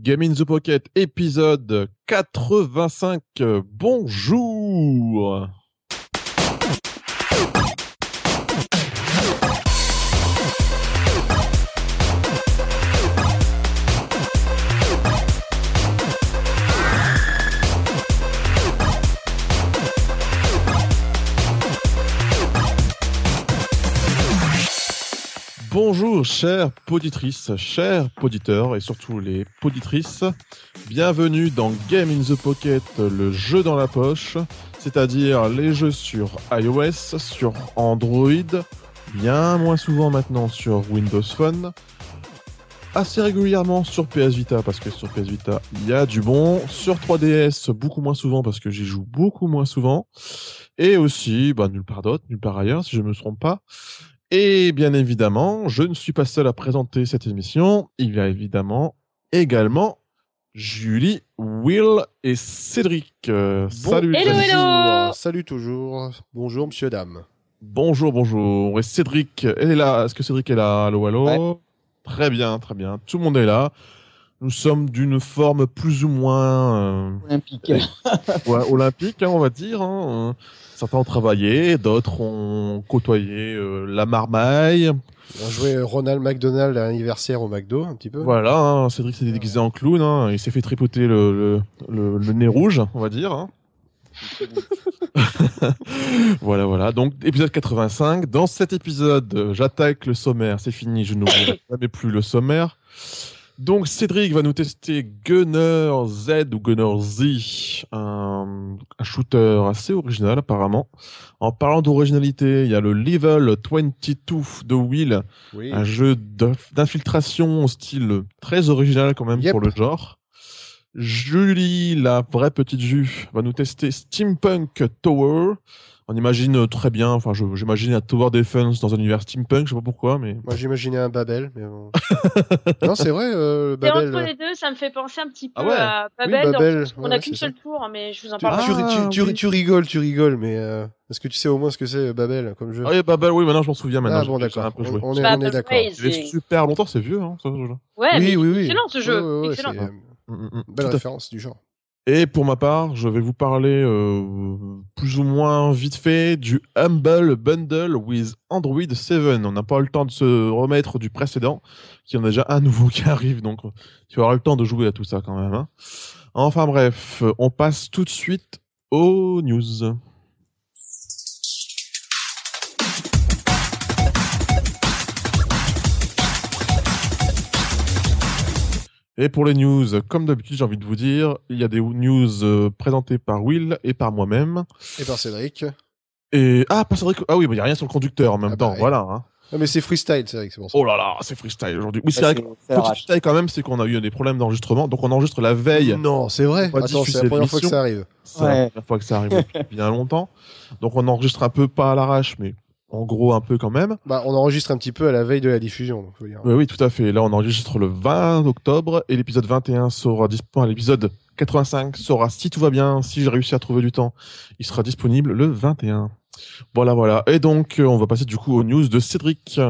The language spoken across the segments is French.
Game in the Pocket, épisode 85. Bonjour Bonjour chères poditrices, chers poditeurs et surtout les poditrices. Bienvenue dans Game in the Pocket, le jeu dans la poche, c'est-à-dire les jeux sur iOS, sur Android, bien moins souvent maintenant sur Windows Phone, assez régulièrement sur PS Vita parce que sur PS Vita il y a du bon, sur 3DS beaucoup moins souvent parce que j'y joue beaucoup moins souvent, et aussi bah, nulle part d'autre, nulle part ailleurs si je ne me trompe pas. Et bien évidemment, je ne suis pas seul à présenter cette émission. Il y a évidemment également Julie, Will et Cédric. Euh, salut. Hello. Salut toujours. Bonjour, monsieur, dame. Bonjour, bonjour. Et Cédric, elle est là. Est-ce que Cédric est là? Allô, allô? Très bien, très bien. Tout le monde est là. Nous sommes d'une forme plus ou moins euh, Olympique. ouais, olympique, hein, on va dire. hein. Certains ont travaillé, d'autres ont côtoyé euh, la marmaille. On a joué Ronald McDonald à l'anniversaire au McDo, un petit peu. Voilà, hein, Cédric s'est déguisé en clown, hein, il s'est fait tripoter le, le, le, le nez rouge, on va dire. hein. voilà, voilà. Donc, épisode 85. Dans cet épisode, j'attaque le sommaire. C'est fini, je n'oublierai jamais plus le sommaire. Donc, Cédric va nous tester Gunner Z ou Gunner Z, un, un shooter assez original apparemment. En parlant d'originalité, il y a le Level 22 de Will, Oui. un jeu d'inf- d'infiltration au style très original quand même Yep. pour le genre. Julie, la vraie petite Ju, va nous tester Steampunk Tower. On imagine euh, très bien, enfin j'imagine un Tower Defense dans un univers steampunk, je sais pas pourquoi, mais Moi, j'imaginais un Babel, mais bon. non, c'est vrai, euh, Et Babel. entre les deux, ça me fait penser un petit peu Ah ouais. à Oui, Babel. Babel, on ouais, n'a qu'une seule tour, mais je vous en parle. tu- Ah, tu- tu- oui. tu rigoles, tu rigoles, mais euh, est-ce que tu sais au moins ce que c'est euh, Babel comme jeu? Ah oui, bah, oui, maintenant je m'en souviens maintenant. Ah bon, d'accord. un peu On, joué. on est, on est d'accord. Il avait super longtemps, c'est vieux, hein, ce jeu-là. Ouais, Oui, mais oui, oui. excellent ce jeu. Ouais, ouais, ouais, excellent. C'est euh, Mm, mm, mm. une belle référence du genre. Et pour ma part, je vais vous parler euh, plus ou moins vite fait du Humble Bundle with Android 7. On n'a pas eu le temps de se remettre du précédent, qui en a déjà un nouveau qui arrive, donc tu auras le temps de jouer à tout ça quand même. hein. Enfin bref, on passe tout de suite aux news. Et pour les news, comme d'habitude, j'ai envie de vous dire, il y a des news euh, présentées par Will et par moi-même. Et par Cédric. Et ah, pas Cédric. Ah oui, il y a rien sur le conducteur en même Ah temps. bah. Voilà. hein. Non, mais c'est freestyle, Cédric, c'est bon. Oh là là, c'est freestyle aujourd'hui. Oui, c'est vrai. que- c'est- c'est la Petit détail quand même, c'est qu'on a eu des problèmes d'enregistrement, donc on enregistre la veille. Non, c'est vrai. Attends, c'est la première fois que ça arrive. C'est la première fois que ça arrive depuis bien longtemps. Donc on enregistre un peu pas à l'arrache, mais en gros un peu quand même. Bah, on enregistre un petit peu à la veille de la diffusion, donc faut dire. Oui, oui, tout à fait. Là, on enregistre le 20 octobre et l'épisode 21 sera disponible. L'épisode 85 sera, si tout va bien, si j'ai réussi à trouver du temps, il sera disponible le 21. Voilà, voilà. Et donc, euh, on va passer du coup aux news de Cédric.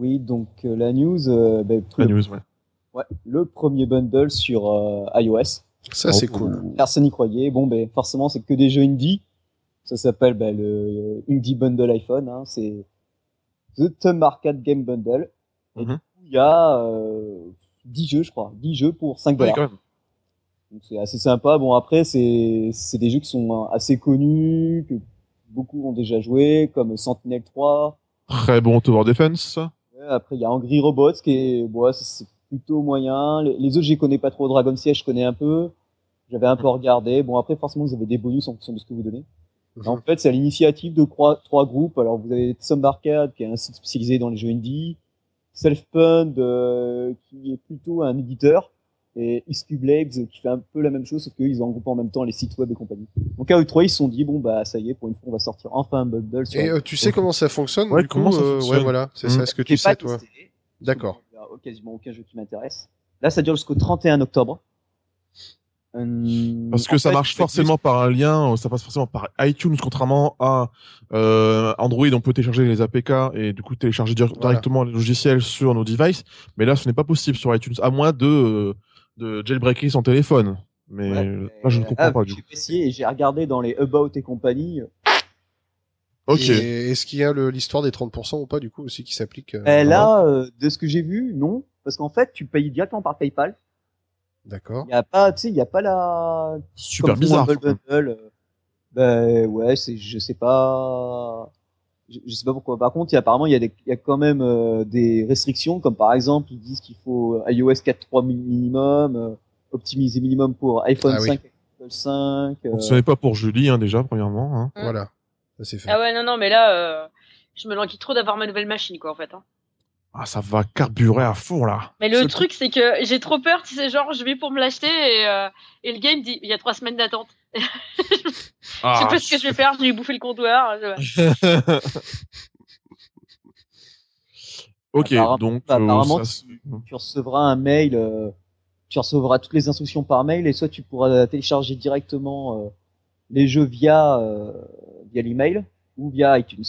Oui, donc euh, la news, euh, ben, La le, news, ouais. ouais, le premier bundle sur euh, iOS. Ça, c'est cool. Personne n'y croyait. Bon, ben forcément, c'est que des jeux indie. Ça s'appelle ben, le euh, Indie Bundle iPhone. Hein. C'est The Thumb Arcade Game Bundle. Et Mhm. du coup, il y a euh, 10 jeux, je crois. 10 jeux pour 5 Ouais, dollars. Donc c'est assez sympa. Bon après c'est c'est des jeux qui sont euh, assez connus que beaucoup ont déjà joué comme Sentinel 3. Très bon Tower Defense. Après il y a Angry Robots qui est bon c'est- c'est plutôt moyen. Les, les autres j'y connais pas trop. Dragon Siege je connais un peu. J'avais un peu regardé. Bon après forcément vous avez des bonus en fonction de ce que vous donnez. En fait c'est à l'initiative de trois, trois groupes. Alors vous avez Thumb Arcade qui est un site spécialisé dans les jeux indie. Selfpund euh, qui est plutôt un éditeur et Iscube Labs qui fait un peu la même chose sauf qu'ils ont regroupé en même temps les sites web et compagnie. Donc à eux trois ils se sont dit bon bah ça y est pour une fois on va sortir enfin un bundle sur Et euh, tu sais comment ça fonctionne Ouais, du comment coup, ça euh, fonctionne Ouais, voilà, c'est Mm. ça ce que tu sais, toi? D'accord. Il y a quasiment aucun jeu qui m'intéresse. Là ça dure jusqu'au 31 octobre. Hum, Parce que en ça fait, marche forcément par un lien, euh, ça passe forcément par iTunes, contrairement à euh, Android, on peut télécharger les APK et du coup télécharger Voilà. directement les logiciels sur nos devices. Mais là, ce n'est pas possible sur iTunes, à moins de, euh, de jailbreaker son téléphone. Mais Ouais, là, je ne comprends ah, pas du J'ai essayé et j'ai regardé dans les About et compagnie. Ok. Est-ce qu'il y a l'histoire des 30% ou pas, du coup, aussi, qui s'applique euh, Eh, là, euh, de ce que j'ai vu, non. Parce qu'en fait, tu payes directement par PayPal. D'accord. Il y a pas, tu sais, il y a pas la. Super comme bizarre. Bundle. euh, Ben ouais, c'est, je sais pas. Je, je sais pas pourquoi. Par contre, il y a, apparemment, il y a des, il y a quand même euh, des restrictions, comme par exemple, ils disent qu'il faut iOS 4.3 mi- minimum, euh, optimiser minimum pour iPhone Ah oui. 5, Apple 5. euh, Ce n'est pas pour Julie, hein, déjà, premièrement. Hein. Mm. Voilà. Ça, c'est fait. Ah ouais, non, non, mais là, euh, je me languis trop d'avoir ma nouvelle machine, quoi, en fait. hein. Ah, ça va carburer à fond, là. Mais le truc, c'est que j'ai trop peur, tu sais, genre, je vais pour me l'acheter et, euh, et le game dit, il y a trois semaines d'attente. Je sais Ah, pas ce que je vais faire, je vais lui bouffer le comptoir. je- ok, Apparemment- donc euh, apparemment, ça tu recevras un mail, euh, tu recevras toutes les instructions par mail et soit tu pourras télécharger directement euh, les jeux via euh, via l'email ou via iTunes.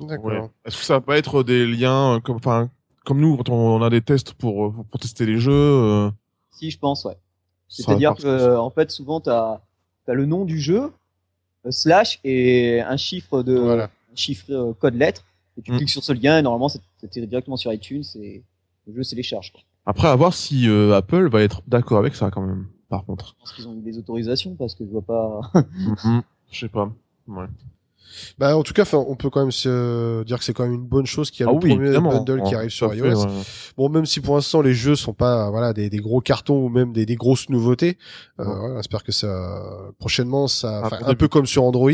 D'accord. Ouais. Est-ce que ça va pas être des liens euh, comme, enfin, comme nous quand on a des tests pour euh, pour tester les jeux euh, Si je pense, ouais. C'est-à-dire que euh, en fait souvent tu as, le nom du jeu euh, slash et un chiffre de Voilà. un chiffre euh, code lettre et tu Mm. cliques sur ce lien et normalement ça t'atterrit directement sur iTunes et le jeu se télécharge. quoi. Après, à voir si euh, Apple va être d'accord avec ça quand même. Par contre, Je pense qu'ils ont eu des autorisations parce que je vois pas. Mhm. je sais pas. Ouais. Bah, en tout cas, on peut quand même se dire que c'est quand même une bonne chose qu'il y a Ah le oui, premier bundle qui Ouais, arrive sur iOS. fait, ouais. Bon, même si pour l'instant les jeux sont pas voilà des, des gros cartons ou même des, des grosses nouveautés, euh, Ouais. voilà, j'espère que ça prochainement ça, Ah, un peu comme sur Android,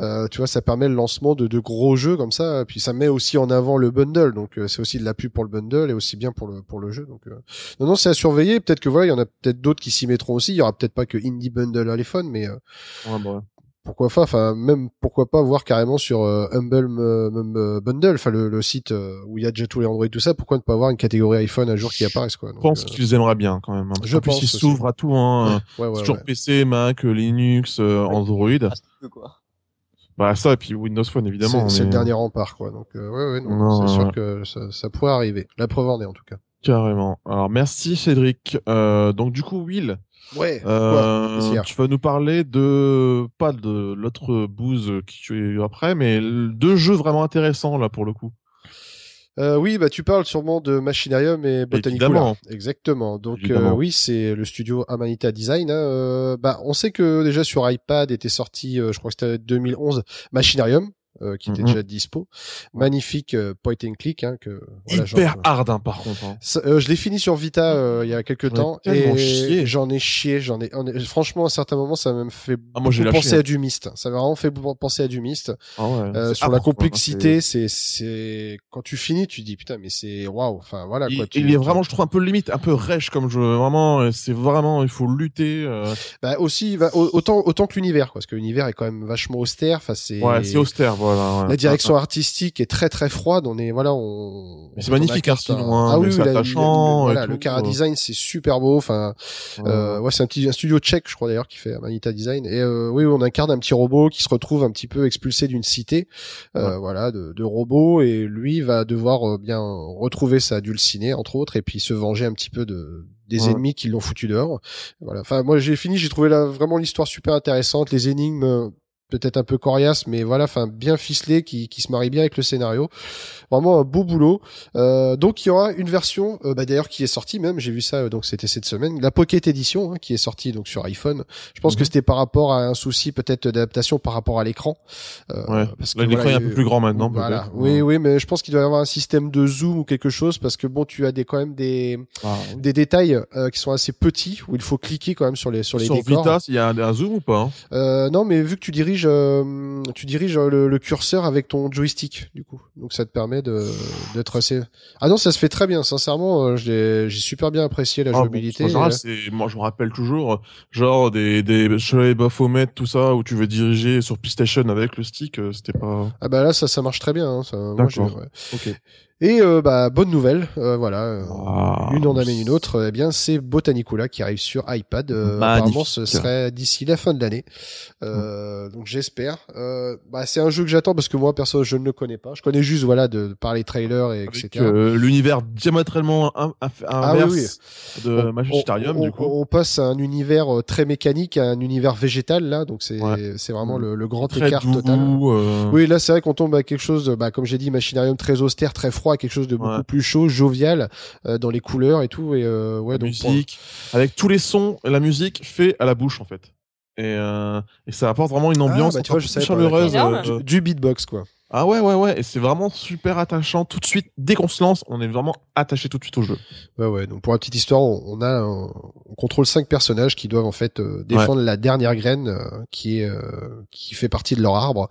euh, tu vois, ça permet le lancement de, de gros jeux comme ça, puis ça met aussi en avant le bundle, donc euh, c'est aussi de la pub pour le bundle et aussi bien pour le pour le jeu. Donc euh, non non, c'est à surveiller. Peut-être que voilà, il y en a peut-être d'autres qui s'y mettront aussi. Il y aura peut-être pas que indie bundle à l'iPhone, mais euh, Ouais, bah ouais. Pourquoi pas enfin même pourquoi pas voir carrément sur euh, Humble euh, euh, Bundle enfin le, le site euh, où il y a déjà tous les Android tout ça pourquoi ne pas avoir une catégorie iPhone un jour qui apparaisse quoi Je pense euh, qu'ils aimeraient bien quand même. hein. Je en plus, pense ils s'ouvrent à tout. Hein. ouais ouais, ouais. PC, Mac, Linux, euh, Android. Ah, quoi. Bah ça et puis Windows Phone évidemment. c'est le dernier rempart quoi donc euh, ouais ouais non, Non, c'est sûr ouais. que ça, ça pourrait arriver la preuve en est en tout cas Carrément. Alors merci Cédric. Euh, donc du coup Will, ouais euh, tu vas nous parler de pas de l'autre bouse qui tu es après, mais deux jeux vraiment intéressants là pour le coup. Euh, oui, bah tu parles sûrement de Machinarium et Botanicula. Exactement. Donc euh, oui, c'est le studio Amanita Design. hein. Euh, bah on sait que déjà sur iPad était sorti, euh, je crois que c'était 2011, Machinarium. Euh, qui était Mhm. déjà dispo. Magnifique euh, point and click hein, que voilà, Hyper genre, hard hein, par contre. hein. ça, euh, je l'ai fini sur Vita euh, il y a quelques temps et j'en ai chié, j'en ai, ai- franchement à certains moments ça m'a même fait Ah, moi, penser hein. à du Myst. Ça m'a vraiment fait penser à du Myst. Ah ouais, Euh, sur la quoi. complexité, c'est c'est quand tu finis, tu dis putain mais c'est waouh. Enfin voilà Il, quoi. tu- il est tu- vraiment, je trouve, un peu limite, un peu rêche comme jeu. Vraiment, euh, c'est vraiment, il faut lutter. Bah aussi au- autant autant que l'univers quoi, parce que l'univers est quand même vachement austère. Enfin c'est Ouais, c'est austère, voilà. Ouais. la direction artistique est très très froide. On est voilà on. Mais c'est magnifique, hein, carte, sinon, hein, ah mais oui, c'est attachant voilà, tout, le Cara euh. Design c'est super beau. Enfin Ouais. euh, ouais c'est un petit un studio tchèque je crois d'ailleurs qui fait Manita Design. Et euh, oui on incarne un petit robot qui se retrouve un petit peu expulsé d'une cité. Euh, Voilà de, de robots et lui va devoir euh, bien retrouver sa dulcinée entre autres et puis se venger un petit peu de des Ouais. ennemis qui l'ont foutu dehors. Voilà. Enfin, moi, j'ai fini, j'ai trouvé là vraiment l'histoire super intéressante, les énigmes peut-être un peu coriaces, mais voilà, enfin bien ficelées, qui, qui se marient bien avec le scénario. Vraiment un beau boulot. Euh, donc il y aura une version, euh, bah, d'ailleurs qui est sortie même, j'ai vu ça, euh, donc c'était cette semaine, la Pocket Edition, hein, qui est sortie donc sur iPhone. Je pense Mhm. que c'était par rapport à un souci peut-être d'adaptation par rapport à l'écran. Euh, Ouais. parce Là, l'écran voilà, est un peu eu- plus grand maintenant, Voilà. Oui, oui, mais je pense qu'il doit y avoir un système de zoom ou quelque chose parce que bon, tu as des quand même des Ah, des détails euh, qui sont assez petits où il faut cliquer quand même sur les sur les Sur décors. Vita, il y a un, un zoom ou pas hein Euh, non, mais vu que tu diriges euh, tu diriges euh, le, le curseur avec ton joystick du coup, donc ça te permet de d'être assez. Ah non, ça se fait très bien. Sincèrement, euh, j'ai j'ai super bien apprécié la Ah, bon, jouabilité. en général, Euh, c'est, moi, je me rappelle toujours, euh, genre des des Shirley Baphomet, tout ça, où tu veux diriger sur PlayStation avec le stick, euh, c'était pas. Ah bah là, ça ça marche très bien. Hein, ça, D'accord. ouais. Ok. Et euh, bah bonne nouvelle, euh, voilà, euh, Ah, une en amène une autre. Eh bien, c'est Botanicula qui arrive sur iPad. Euh, apparemment, ce serait d'ici la fin de l'année. Euh, Donc j'espère. Euh, bah, c'est un jeu que j'attends parce que moi perso je ne le connais pas. Je connais juste voilà de par les trailers et Avec etc. l'univers diamétralement in- inf- Ah oui, inverse de Magistarium, du coup. on- on passe à un univers très mécanique à un univers végétal là, donc c'est Ouais. c'est vraiment le, le grand Très écart doux, total. Oui, là c'est vrai qu'on tombe à quelque chose, de, bah, comme j'ai dit, machinarium très austère, très froid, quelque chose de beaucoup Ouais. plus chaud, jovial euh, dans les couleurs et tout. Et euh, ouais, la donc pour- avec tous les sons, la musique fait à la bouche en fait. Et, euh, et ça apporte vraiment une ambiance bah, tu vois, je plus chaleureuse. euh, du, du beatbox quoi. Ah ouais ouais ouais et c'est vraiment super attachant tout de suite dès qu'on se lance on est vraiment attaché tout de suite au jeu. Ouais, ouais. Donc pour la petite histoire, on, a, un- on contrôle cinq personnages qui doivent en fait euh, défendre la dernière graine euh, qui est euh, qui fait partie de leur arbre.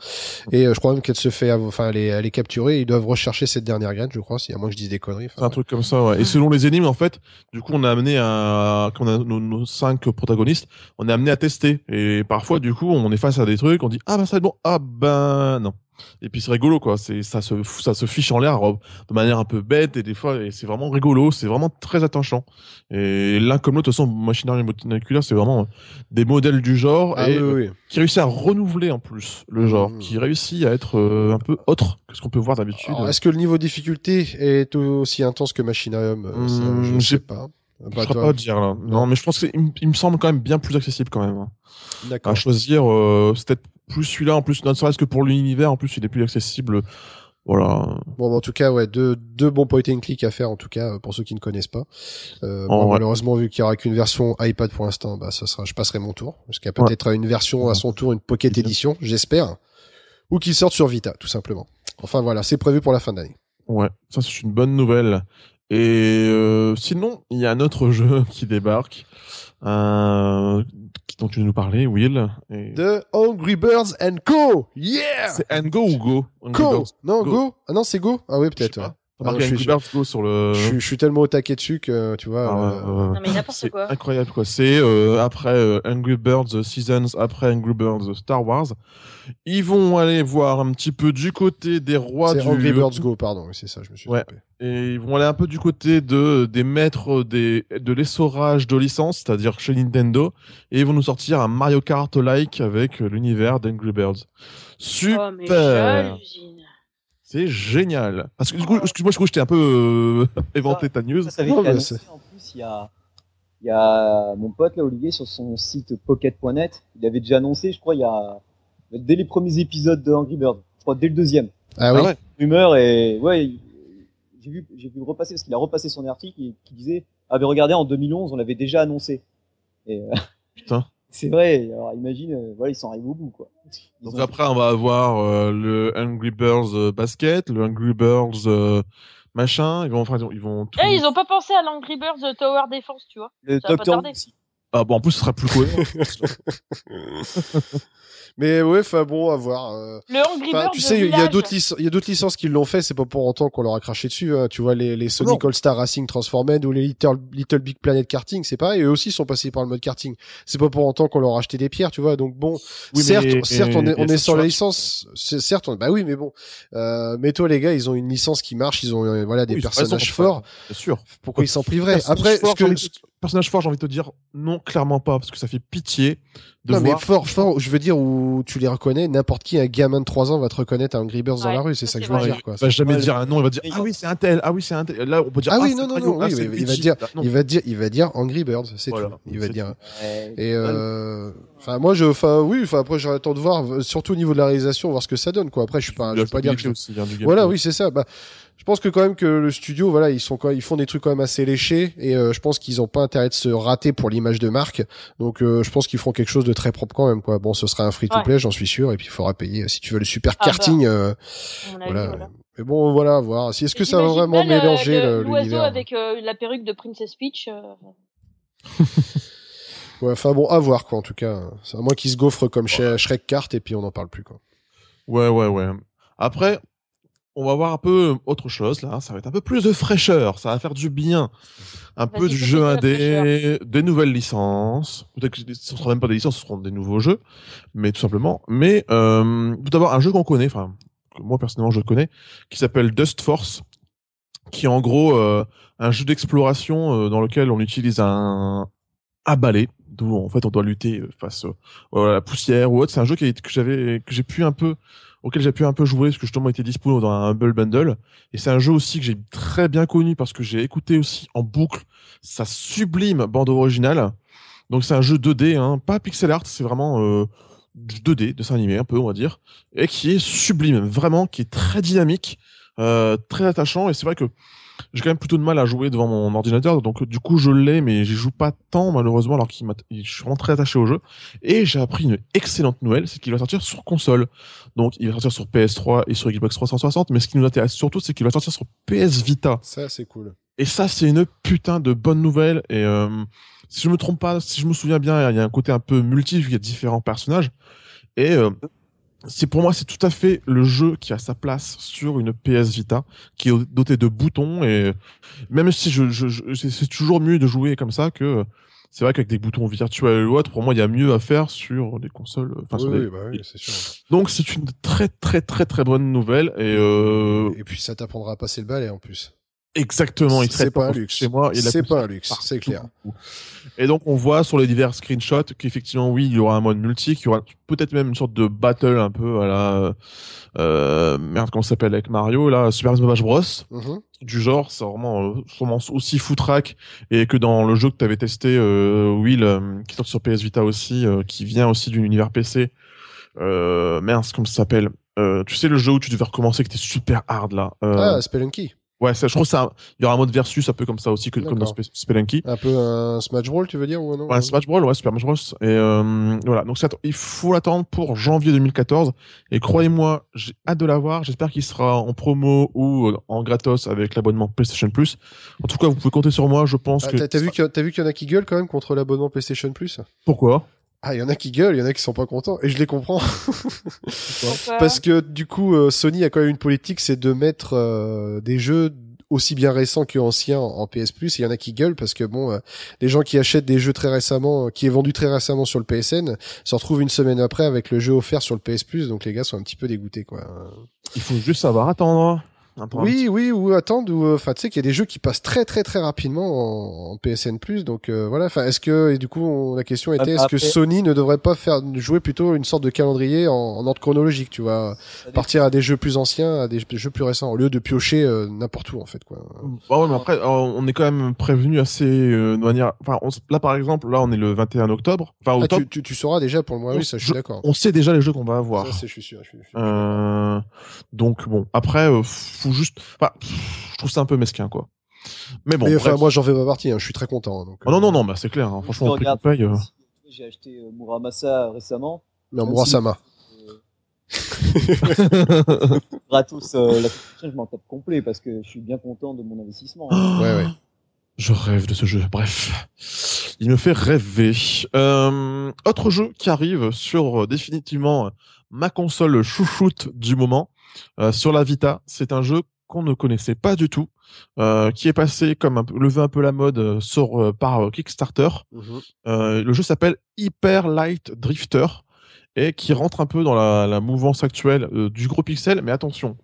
Et euh, je crois même qu'elle se fait, enfin, elle est, elle est capturée. Ils doivent rechercher cette dernière graine, je crois, si à moins que je dise des conneries. C'est un truc comme ça ouais. Et selon les énigmes en fait du coup on a amené à quand on a nos, nos cinq protagonistes on est amené à tester et parfois du coup on est face à des trucs on dit ah ben ça va être bon ah ben non. Et puis c'est rigolo quoi, c'est ça se ça se fiche en l'air euh, de manière un peu bête et des fois et c'est vraiment rigolo, c'est vraiment très attachant. Et l'un comme l'autre de toute façon Machinarium et Botanicula c'est vraiment euh, des modèles du genre Ah et oui, oui, oui. qui réussit à renouveler en plus le genre, Mhm. qui réussit à être euh, un peu autre que ce qu'on peut voir d'habitude. Est-ce que le niveau de difficulté est aussi intense que Machinarium Euh, Hmm, Je ne sais pas. Je Bah, ne toi, pas dire là. Non, mais je pense que c'est- il, me- semble quand même bien plus accessible quand même. hein. D'accord. À choisir, euh, c'est peut-être plus celui-là en plus, ne serait-ce que pour l'univers, en plus il est plus accessible. Voilà. Bon, en tout cas, ouais, deux, deux bons point and click à faire, en tout cas, pour ceux qui ne connaissent pas. Euh, bon. Malheureusement, vu qu'il y aura qu'une version iPad pour l'instant, bah, ça sera, je passerai mon tour. Parce qu'il y a Ouais. peut-être une version à son tour, une Pocket. Edition, j'espère. Ou qu'il sorte sur Vita, tout simplement. Enfin, voilà, c'est prévu pour la fin d'année. Ouais, ça c'est une bonne nouvelle. Et euh, sinon, il y a un autre jeu qui débarque, euh, dont tu nous parlais, Will. Et... The Angry Birds and Co! Yeah! C'est And Go ou Go? Go! Birds. Non, Go. go. Ah non, c'est Go? Ah oui, peut-être. Ah, je suis- Angry Birds Go sur le. Je, suis- je suis tellement au taquet dessus que, tu vois, Ah euh, ouais, ouais. Non, mais n'importe C'est quoi. incroyable quoi. C'est euh, après euh, Angry Birds Seasons, après Angry Birds Star Wars. Ils vont aller voir un petit peu du côté des rois du Angry Birds Go, pardon, oui, c'est ça, je me suis Ouais. trompé. et ils vont aller un peu du côté de des maîtres des de l'essorage de licence, c'est-à-dire chez Nintendo, et ils vont nous sortir un Mario Kart like avec l'univers d'Angry Birds. Oh, mais Super, j'hallucine. C'est génial. Parce que du coup, excuse-moi, je crois que j'étais un peu euh, éventé ta news. Ça, ça avait Non, annoncé. En plus, il y a, il y a mon pote là, Olivier, sur son site pocket.net. Il avait déjà annoncé, je crois, il y a dès les premiers épisodes de Angry Birds. Je crois dès le deuxième. Ah oui? Ah ouais. Rumeur et ouais, j'ai vu, j'ai vu repasser parce qu'il a repassé son article et qui disait, ah ben regardez, en 2011, on l'avait déjà annoncé. Et euh, Putain. C'est vrai. Alors imagine, euh, voilà, ils s'en arrivent au bout quoi. Ils Donc ont- après, on va avoir euh, le Angry Birds euh, basket, le Angry Birds euh, machin. Ils vont, enfin, ils vont tout. Eh, ils ont pas pensé à l'Angry Birds euh, Tower Defense, tu vois. le ça va pas Docteur tarder. Who aussi. Ah bon, en plus, ce sera plus cohérent. Mais ouais, enfin bon, à voir. euh. Le Angry Birds tu sais, il y a d'autres il y a d'autres licences qui l'ont fait, c'est pas pour autant qu'on leur a craché dessus. hein. Tu vois, les, les Sonic All Star Racing Transformed ou les Little, Little Big Planet Karting, c'est pareil, eux aussi sont passés par le mode karting. C'est pas pour autant qu'on leur a acheté des pierres, tu vois. Donc bon, Oui, certes, mais- certes, on est, on est sur la licence. c'est- Certes, on- bah oui, mais bon. Euh, mais toi, les gars, ils ont une licence qui marche, ils ont euh, voilà des Oui, personnages raison, forts. Bien sûr. Pourquoi ils s'en priveraient? Après, ce que, personnage fort, j'ai envie de te dire non, clairement pas, parce que ça fait pitié de non, mais voir. fort, fort, je veux dire où tu les reconnais, n'importe qui, un gamin de 3 ans va te reconnaître un Angry Birds dans Ouais, la rue, c'est ça, que je veux vrai. dire, quoi. il va jamais Ouais, dire un nom, il va dire ah oui c'est un tel, ah oui c'est un tel. Là on peut dire Ah ah, oui, non, non, non, oui, mais il va dire- non. Il va dire, il va dire Angry Birds, c'est Voilà, tout. Il va dire. tout. Et euh, enfin moi je, enfin oui, enfin après j'attends de voir, euh, surtout au niveau de la réalisation, voir ce que ça donne quoi. Après je suis pas, je vais pas dire que voilà, oui c'est ça. Bah, je pense que quand même que le studio, voilà, ils sont quand ils font des trucs quand même assez léchés et euh, je pense qu'ils ont pas intérêt de se rater pour l'image de marque. Donc euh, je pense qu'ils feront quelque chose de très propre quand même quoi. Bon, ce sera un free to play, j'en suis sûr, et puis il faudra payer si tu veux le super Ah bah. karting. euh, voilà. Mais bon, voilà, à voir. Si est-ce que ça va vraiment euh, mélanger le- le- l'oiseau l'univers avec euh, la perruque de Princess Peach. euh, Ouais, enfin bon, à voir quoi en tout cas. C'est à moi qui se gaufre comme chez Shrek Kart et puis on n'en parle plus quoi. Ouais, ouais, ouais. Après, on va voir un peu autre chose là. Ça va être un peu plus de fraîcheur. Ça va faire du bien. Un peu du jeu indé, des nouvelles licences. Peut-être que ce ne sera même pas des licences, ce seront des nouveaux jeux, mais tout simplement. Mais euh, tout d'abord un jeu qu'on connaît, enfin que moi personnellement je connais, qui s'appelle Dust Force. qui est en gros euh, un jeu d'exploration euh, dans lequel on utilise un à balai, d'où en fait on doit lutter face euh, à la poussière ou autre. C'est un jeu qui, que j'avais que j'ai pu un peu auquel j'ai pu un peu jouer parce que justement était disponible dans un Humble Bundle. Et c'est un jeu aussi que j'ai très bien connu parce que j'ai écouté aussi en boucle sa sublime bande originale. Donc c'est un jeu 2D, hein, pas pixel art, c'est vraiment euh, 2D, dessin animé un peu on va dire, et qui est sublime, vraiment, qui est très dynamique, euh, très attachant. Et c'est vrai que j'ai quand même plutôt de mal à jouer devant mon ordinateur, donc du coup je l'ai, mais j'y joue pas tant malheureusement, alors qu'il je suis vraiment très attaché au jeu. Et j'ai appris une excellente nouvelle, c'est qu'il va sortir sur console. Donc il va sortir sur PS3 et sur Xbox 360, mais ce qui nous intéresse surtout, c'est qu'il va sortir sur PS Vita. Ça, c'est cool. Et ça, c'est une putain de bonne nouvelle. Et euh, si je me trompe pas, si je me souviens bien, il y a un côté un peu multi, il y a différents personnages. Et euh, c'est pour moi, c'est tout à fait le jeu qui a sa place sur une PS Vita, qui est doté de boutons. Et même si je, je, je c'est toujours mieux de jouer comme ça que c'est vrai qu'avec des boutons virtuels ou autre, pour moi, il y a mieux à faire sur les consoles. Enfin, Oui, sur oui, les- bah oui, sûr. Donc c'est une très très très très bonne nouvelle et euh, Et puis ça t'apprendra à passer le balai en plus. Exactement, il serait pas luxe. Chez moi, C'est pas un luxe, partout. c'est clair. Et donc on voit sur les divers screenshots qu'effectivement oui, il y aura un mode multi, qu'il y aura peut-être même une sorte de battle un peu à la euh, merde comment ça s'appelle avec Mario là, Super Smash Bros. Mhm. du genre, c'est vraiment euh, sûrement aussi footrack et que dans le jeu que tu avais testé euh, Will euh, qui sort sur PS Vita aussi euh, qui vient aussi d'un univers PC. Euh, merde, comment ça s'appelle euh, tu sais le jeu où tu devais recommencer que t'es super hard là. Euh, Ah, Spelunky. Ouais, ça, je trouve ça, il y aura un mode versus un peu comme ça aussi que comme dans. Spe- Spelunky. Un peu un Smash Brawl, tu veux dire ou non? Ouais, Smash Bros, ouais, Super Smash Bros. Et euh, voilà, donc ça, il faut l'attendre pour janvier 2014. Et croyez-moi, j'ai hâte de l'avoir. J'espère qu'il sera en promo ou euh, en gratos avec l'abonnement PlayStation Plus. En tout cas, vous pouvez compter sur moi. Je pense Ah, que. T'as vu qu'il y a- t'as vu qu'il y en a qui gueulent quand même contre l'abonnement PlayStation Plus? Pourquoi? Ah, il y en a qui gueulent, il y en a qui sont pas contents, et je les comprends. Parce que du coup, euh, Sony a quand même une politique, c'est de mettre euh, des jeux aussi bien récents que anciens en PS Plus. Et il y en a qui gueulent parce que bon, euh, les gens qui achètent des jeux très récemment, euh, qui est vendu très récemment sur le PSN, se retrouvent une semaine après avec le jeu offert sur le PS Plus. Donc les gars sont un petit peu dégoûtés, quoi. Il faut juste savoir attendre. Peu- Oui, oui, ou attendre, ou euh, enfin, tu sais qu'il y a des jeux qui passent très, très, très rapidement en, en PSN Plus. Donc euh, voilà. Enfin, est-ce que et du coup, on- la question était, est-ce que Sony ne devrait pas faire jouer plutôt une sorte de calendrier en, en ordre chronologique, tu vois? Partir à des jeux plus anciens, à des jeux plus récents, au lieu de piocher euh, n'importe où en fait quoi. Bah ouais, mais après, on est quand même prévenu assez euh, de manière. Enfin, on là par exemple, là on est le 21 octobre. Enfin, Ah, octobre. tu, tu, tu sauras déjà pour le mois, oui, ça je suis d'accord. On sait déjà les jeux qu'on va avoir. Ça, c'est- je suis sûr. Je suis, je suis- Euh, donc bon, après, euh, juste. Enfin, je trouve ça un peu mesquin, quoi. Mais bon. Mais enfin, bref. moi j'en fais pas partie, hein, je suis très content. Donc, Oh, non, non, non, bah c'est clair. hein. Franchement, paye. euh, J'ai acheté euh, Muramasa récemment. Non, Même Murasama. Euh, gratos, euh, la semaine prochaine, je m'en tape complet parce que je suis bien content de mon investissement. Ouais, ouais. Je rêve de ce jeu. Bref, il me fait rêver. Euh, autre jeu qui arrive sur euh, définitivement euh, ma console chouchoute du moment, euh, sur la Vita. C'est un jeu qu'on ne connaissait pas du tout, euh, qui est passé comme un peu, levé un peu la mode euh, sur euh, par euh, Kickstarter. Mhm. Euh, le jeu s'appelle Hyper Light Drifter et qui rentre un peu dans la, la mouvance actuelle euh, du gros pixel, mais attention,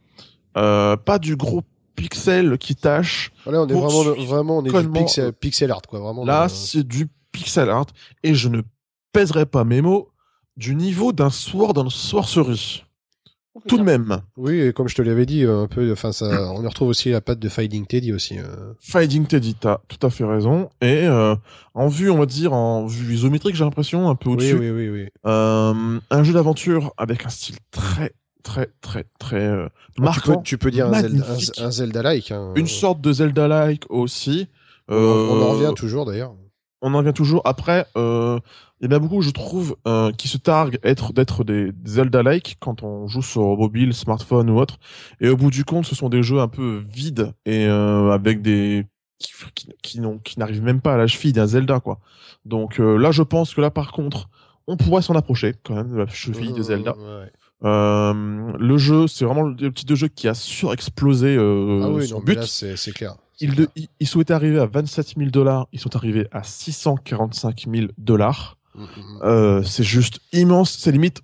euh, pas du gros pixel qui tâche. Voilà, on est vraiment, vraiment, on est du pixel, euh, pixel art quoi, vraiment. Là, euh, c'est du pixel art et je ne pèserai pas mes mots du niveau d'un Sword and Sorcery. Tout de même, Oui, et comme je te l'avais dit, euh, un peu, enfin ça, on y retrouve aussi la patte de Finding Teddy aussi. euh. Fighting Teddy, t'as tout à fait raison. Et euh, en vue, on va dire, en vue isométrique, j'ai l'impression, un peu Oui, au-dessus. oui, oui, oui. Euh, un jeu d'aventure avec un style très, très, très, très euh, Tu marquant. peux, tu peux dire magnifique. un Zelda-like. hein. Une sorte de Zelda-like aussi. On, on en Euh, revient toujours d'ailleurs. On en vient toujours. Après, euh, il y en a beaucoup, je trouve, euh, qui se targuent être d'être des, des Zelda-like quand on joue sur mobile, smartphone ou autre. Et au bout du compte, ce sont des jeux un peu vides et euh, avec des qui, qui, qui n'ont- qui n'arrivent même pas à la cheville d'un Zelda, quoi. Donc là, je pense que là, par contre, on pourrait s'en approcher quand même de la cheville de Zelda. Ouais, le jeu, c'est vraiment le type de jeu qui a surexplosé Ah oui, son non, but. c'est clair. Ils, souhaitaient arriver à 27 000 dollars, ils sont arrivés à 645 000 dollars. Mhm. Euh, c'est juste immense, c'est limite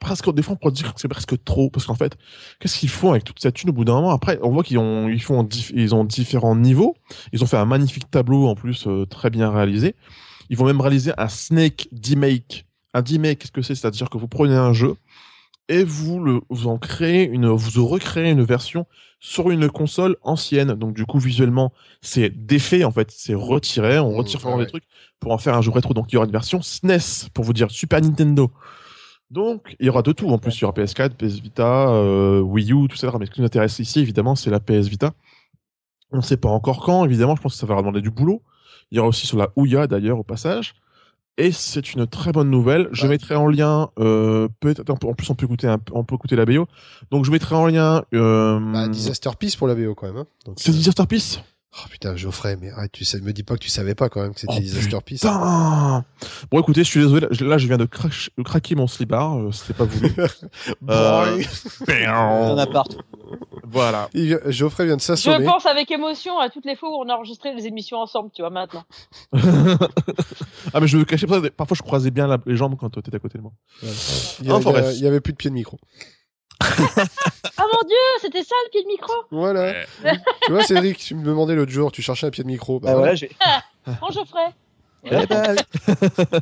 presque des fois on pourrait dire que c'est presque trop parce qu'en fait qu'est-ce qu'ils font avec toute cette thune au bout d'un moment? Après on voit qu'ils ont ils font ils ont différents niveaux. Ils ont fait un magnifique tableau en plus euh, très bien réalisé. Ils vont même réaliser un snake D-make. Un D-make qu'est-ce que c'est? C'est-à-dire que vous prenez un jeu et vous le vous en créez une vous recréez une version sur une console ancienne donc du coup visuellement c'est défait en fait c'est retiré on Mmh, retire vraiment ouais. des trucs pour en faire un jeu rétro donc il y aura une version SNES pour vous dire Super Nintendo donc, il y aura de tout. En plus, il y aura PS4, PS Vita, euh, Wii U, tout ça. Mais ce qui nous intéresse ici, évidemment, c'est la PS Vita. On ne sait pas encore quand, évidemment. Je pense que ça va demander du boulot. Il y aura aussi sur la Ouya, d'ailleurs, au passage. Et c'est une très bonne nouvelle. Je Ouais. mettrai en lien, euh, peut-être, en plus, on peut écouter un, on peut écouter la BO. Donc, je mettrai en lien, euh, Bah, Disaster Peace pour la BO quand même. Hein. Donc, c'est euh, Disaster Peace? Oh putain, Geoffrey, mais arrête, tu sais, me dis pas que tu savais pas quand même que c'était Oh, Disaster Peace. Putain! Bon, écoutez, je suis désolé. Là, je- Là, je viens de, craquer mon slibard. Euh, C'était pas voulu. Euh, Il y en a partout. voilà. Geoffrey vient de Je s'assommer. pense avec émotion à toutes les fois où on a enregistré les émissions ensemble, tu vois, maintenant. ah mais je me cachais pas. Parfois je croisais bien la- les jambes quand t'étais à côté de moi. Il y, a- Enfin, il y il y avait plus de pied de micro. Dieu, c'était ça le pied de micro Voilà. tu vois, Cédric, tu me demandais l'autre jour, tu cherchais un pied de micro. Bah, Bah voilà. j'ai. Quand je ferai. Eh ben,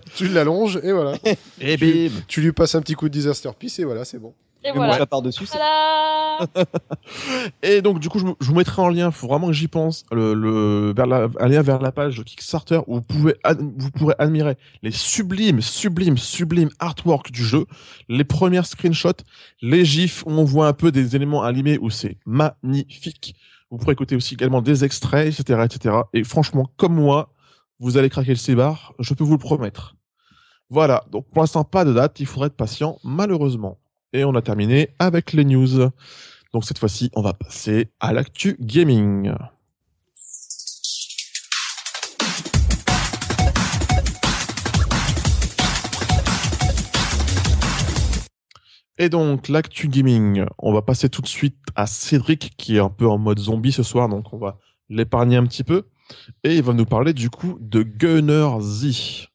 Tu l'allonges et voilà. eh bim. Tu lui passes un petit coup de Disaster Peace et voilà, c'est bon. Et voilà. Voilà. Et donc du coup je, vous mettrai en lien. Faut vraiment que j'y pense. Le, le vers la, un lien vers la page Kickstarter où vous pouvez vous pourrez admirer les sublimes sublimes sublimes artwork du jeu, les premières screenshots, les gifs où on voit un peu des éléments animés où c'est magnifique. Vous pourrez écouter aussi également des extraits, etc., etc. Et franchement, comme moi, vous allez craquer le cébar, je peux vous le promettre. Voilà. Donc pour l'instant pas de date, il faudra être patient, malheureusement. Et on a terminé avec les news. Donc cette fois-ci, on va passer à l'actu gaming. Et donc l'actu gaming, on va passer tout de suite à Cédric qui est un peu en mode zombie ce soir, donc on va l'épargner un petit peu. Et il va nous parler du coup de Gunner Z.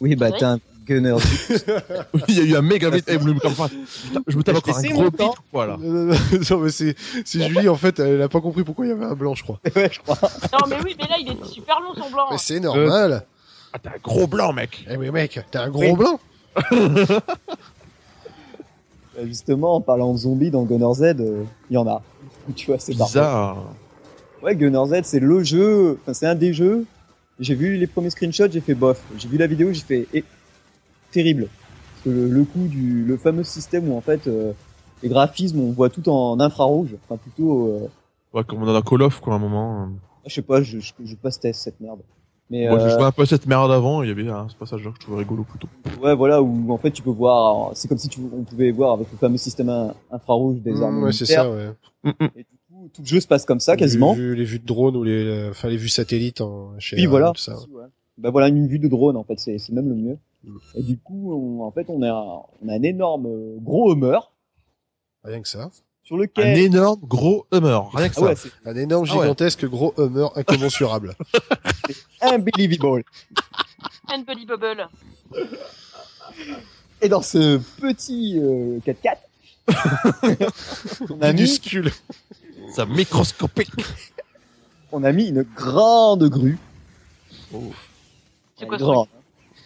Oui, bah Ouais. t'es un gunner. Oui, il y a eu un méga bit. Eh, vous me comprenez pas. Putain, Je me tape encore un gros bit. temps. Voilà. Non, non, non, non, mais c'est, c'est Julie, en fait, elle a pas compris pourquoi il y avait un blanc, je crois. ouais, je crois. Non, mais oui, mais là, il est super long son blanc. Mais c'est normal. Ah, t'as un gros blanc, mec. Eh oui, mec, t'as un gros Oui. blanc. Euh, Justement, en parlant de zombies dans Gunner Z, euh, il y en a. Tu vois, c'est parfait. Bizarre. Ouais, Gunner Z, c'est le jeu, enfin, c'est un des jeux. J'ai vu les premiers screenshots, j'ai fait bof. J'ai vu la vidéo, j'ai fait, eh, terrible. Parce que le, le coup du, le fameux système où en fait, euh, les graphismes, on voit tout en infrarouge. Enfin, plutôt, euh, Ouais, comme on a dans Call of, quoi, à un moment. je sais pas, je, je, je passe test cette merde. Mais, Moi, je euh, jouais un peu cette merde avant, il y avait un ce passage-là que je trouvais rigolo plutôt. ouais, voilà, où en fait, tu peux voir, c'est comme si tu, on pouvait voir avec le fameux système in- infrarouge des armes Mmh, ouais, c'est ça, ouais. Et du tout le jeu se passe comme ça, quasiment. Les vues, les vues de drone ou les, euh, enfin, les vues satellites en, chez Aram, voilà. tout ça. aussi, ouais. Bah voilà, une vue de drone en fait, c'est c'est même le mieux. Mm. Et du coup, on- en fait, on a, on a un énorme euh, gros Hummer Rien que ça. sur Un énorme gros Hummer, rien que Ah ça. ouais, Un énorme, Ah ouais. gigantesque, gros Hummer incommensurable. unbelievable. Unbelievable. Et dans ce petit euh, 4x4, on a Minuscule. Ça microscopique. on a mis une grande grue. C'est quoi ce Grande.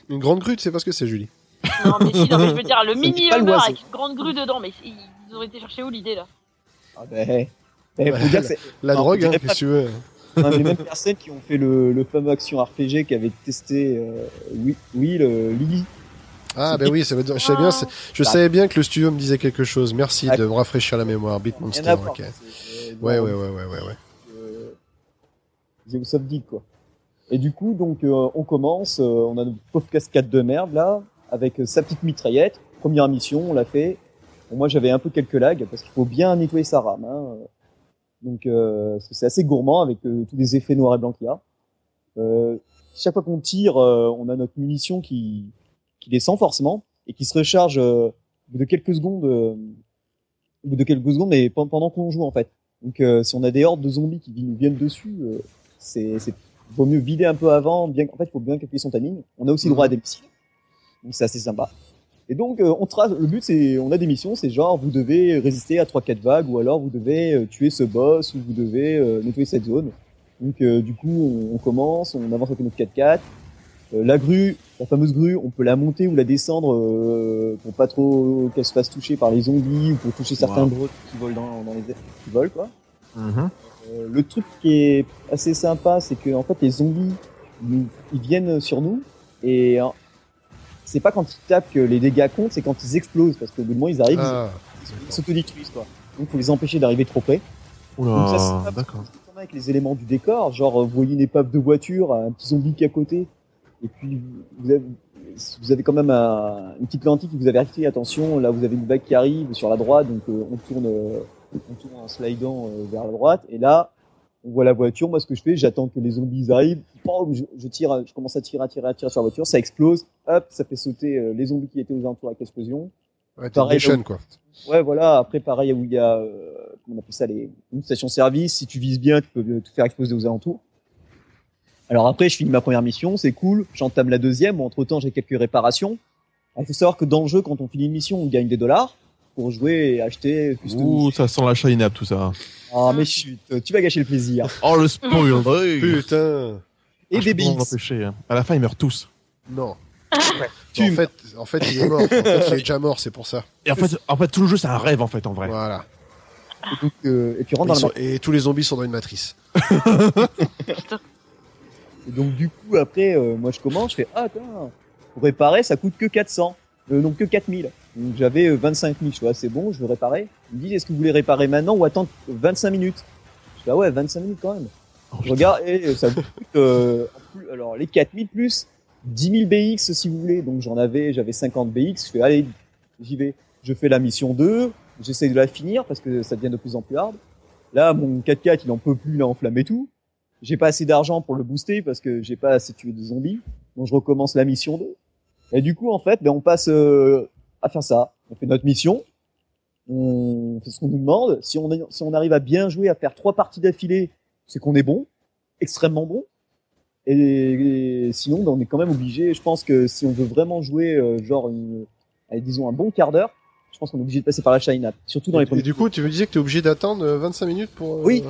Une grande grue, tu sais pas ce que c'est, Julie. Non, mais si, non, mais je veux dire, le mini Hummer avec une grande grue dedans, mais ils auraient été chercher où l'idée là Ah ben, ben, faut dire que c'est La Non, drogue, hein, qu'est-ce que tu veux. un des mêmes personnes qui ont fait le, le fameux action RPG qui avait testé, euh, oui, oui, le Lily. Ah, ben oui, ça veut dire, je savais bien, c'est- je Bah. savais bien que le studio me disait quelque chose. Merci Ah. de me rafraîchir la mémoire. Beat Monster, ok. Ouais, ouais, ouais, ouais, ouais, ouais. euh, Zeus of Geek, quoi. Et du coup, donc, euh, on commence, euh, on a notre pauvre cascade de merde, là, avec euh, sa petite mitraillette. Première mission, on l'a fait. Bon, moi, j'avais un peu quelques lags, parce qu'il faut bien nettoyer sa rame, hein. Donc, c'est assez gourmand avec tous les effets noirs et blancs qu'il y a. Chaque fois qu'on tire, on a notre munition qui, qui descend forcément et qui se recharge au bout de quelques secondes, au bout de quelques secondes, mais pen- pendant qu'on joue en fait. Donc euh, si on a des hordes de zombies qui nous viennent dessus, euh, c'est, vaut mieux vider un peu avant. En fait, il faut bien calculer son timing. On a aussi le droit à des missiles, donc c'est assez sympa. Et donc euh, on trace. Le but c'est, on a des missions, c'est genre vous devez résister à 3-4 vagues ou alors vous devez euh, tuer ce boss ou vous devez nettoyer cette zone. Donc du coup on, commence, on avance avec notre 4x4. Euh, la grue, la fameuse grue, on peut la monter ou la descendre euh, pour pas trop qu'elle se fasse toucher par les zombies ou pour toucher certains Wow. qui volent dans, dans les airs, qui volent quoi. Mhm. Euh, le truc qui est assez sympa, c'est que en fait les zombies, nous- ils viennent sur nous et c'est pas quand ils tapent que les dégâts comptent, c'est quand ils explosent parce qu'au bout de moment ils arrivent, Ah, ils- s'autodétruisent quoi. Donc faut les empêcher d'arriver trop près. Oula, d'accord. que avec les éléments du décor, genre vous voyez une épave de voiture, un petit zombie qui est à côté, et puis vous avez, vous avez quand même un- une petite lentille qui vous avertit, attention, là vous avez une vague qui arrive sur la droite, donc euh, on tourne, euh, on tourne en slidant euh, vers la droite, et là on voit la voiture. Moi ce que je fais, j'attends que les zombies arrivent, je, je tire, je commence à tirer, à tirer, à tirer sur la voiture, ça explose, hop, ça fait sauter euh, les zombies qui étaient aux alentours avec l'explosion. ouais, Pareil, où- quoi. Ouais, voilà. Après, pareil, où il y a, comment on appelle ça, les une station-service. Si tu vises bien, tu peux te faire exploser aux alentours. Alors après, je finis ma première mission, c'est cool. J'entame la deuxième. Bon, entre temps, j'ai quelques réparations. Il faut savoir que dans le jeu, quand on finit une mission, on gagne des dollars pour jouer et acheter. Ouh, ça sent la shine up tout ça. Ah, mais chut, tu vas gâcher le plaisir. Oh le spoil Putain. Et Ah, des empêcher, hein. À la fin, ils meurent tous. Non. Tu en fait, en fait, il est mort. En fait, il est déjà mort, c'est pour ça. Et en fait, en fait, tout le jeu, c'est un rêve, en fait, en vrai. Voilà. Et, donc, euh, et tu rentres Ils dans sont-. Et tous les zombies sont dans une matrice. Et donc, du coup, après, euh, moi, je commence, je fais, ah, attends, pour réparer, ça coûte que 400. Euh, non, que 4000. Donc, j'avais euh, 25 000. Je fais, ah, c'est bon, je veux réparer. Ils me disent, est-ce que vous voulez réparer maintenant ou attendre 25 minutes? Je fais, ah ouais, 25 minutes quand même. Oh, Je regarde, et euh, ça coûte, euh, plus- alors, les 4000 plus 10 000 BX si vous voulez. Donc, j'en avais, j'avais 50 BX. Je fais, allez, j'y vais. Je fais la mission 2. J'essaie de la finir parce que ça devient de plus en plus hard. Là, mon 4x4, il en peut plus, il a enflammé tout. J'ai pas assez d'argent pour le booster parce que j'ai pas assez tué de zombies. Donc je recommence la mission 2. Et du coup, en fait, ben, on passe euh, à faire ça. On fait notre mission. On fait ce qu'on nous demande. Si on, si on arrive à bien jouer, à faire trois parties d'affilée, c'est qu'on est bon. Extrêmement bon. Et, et sinon, ben, on est quand même obligé. Je pense que si on veut vraiment jouer, euh, genre, une, allez, disons un bon quart d'heure, je pense qu'on est obligé de passer par la shine app. Surtout dans les premiers et du coup, tu veux dire que t'es obligé d'attendre euh, 25 minutes pour. euh, Oui.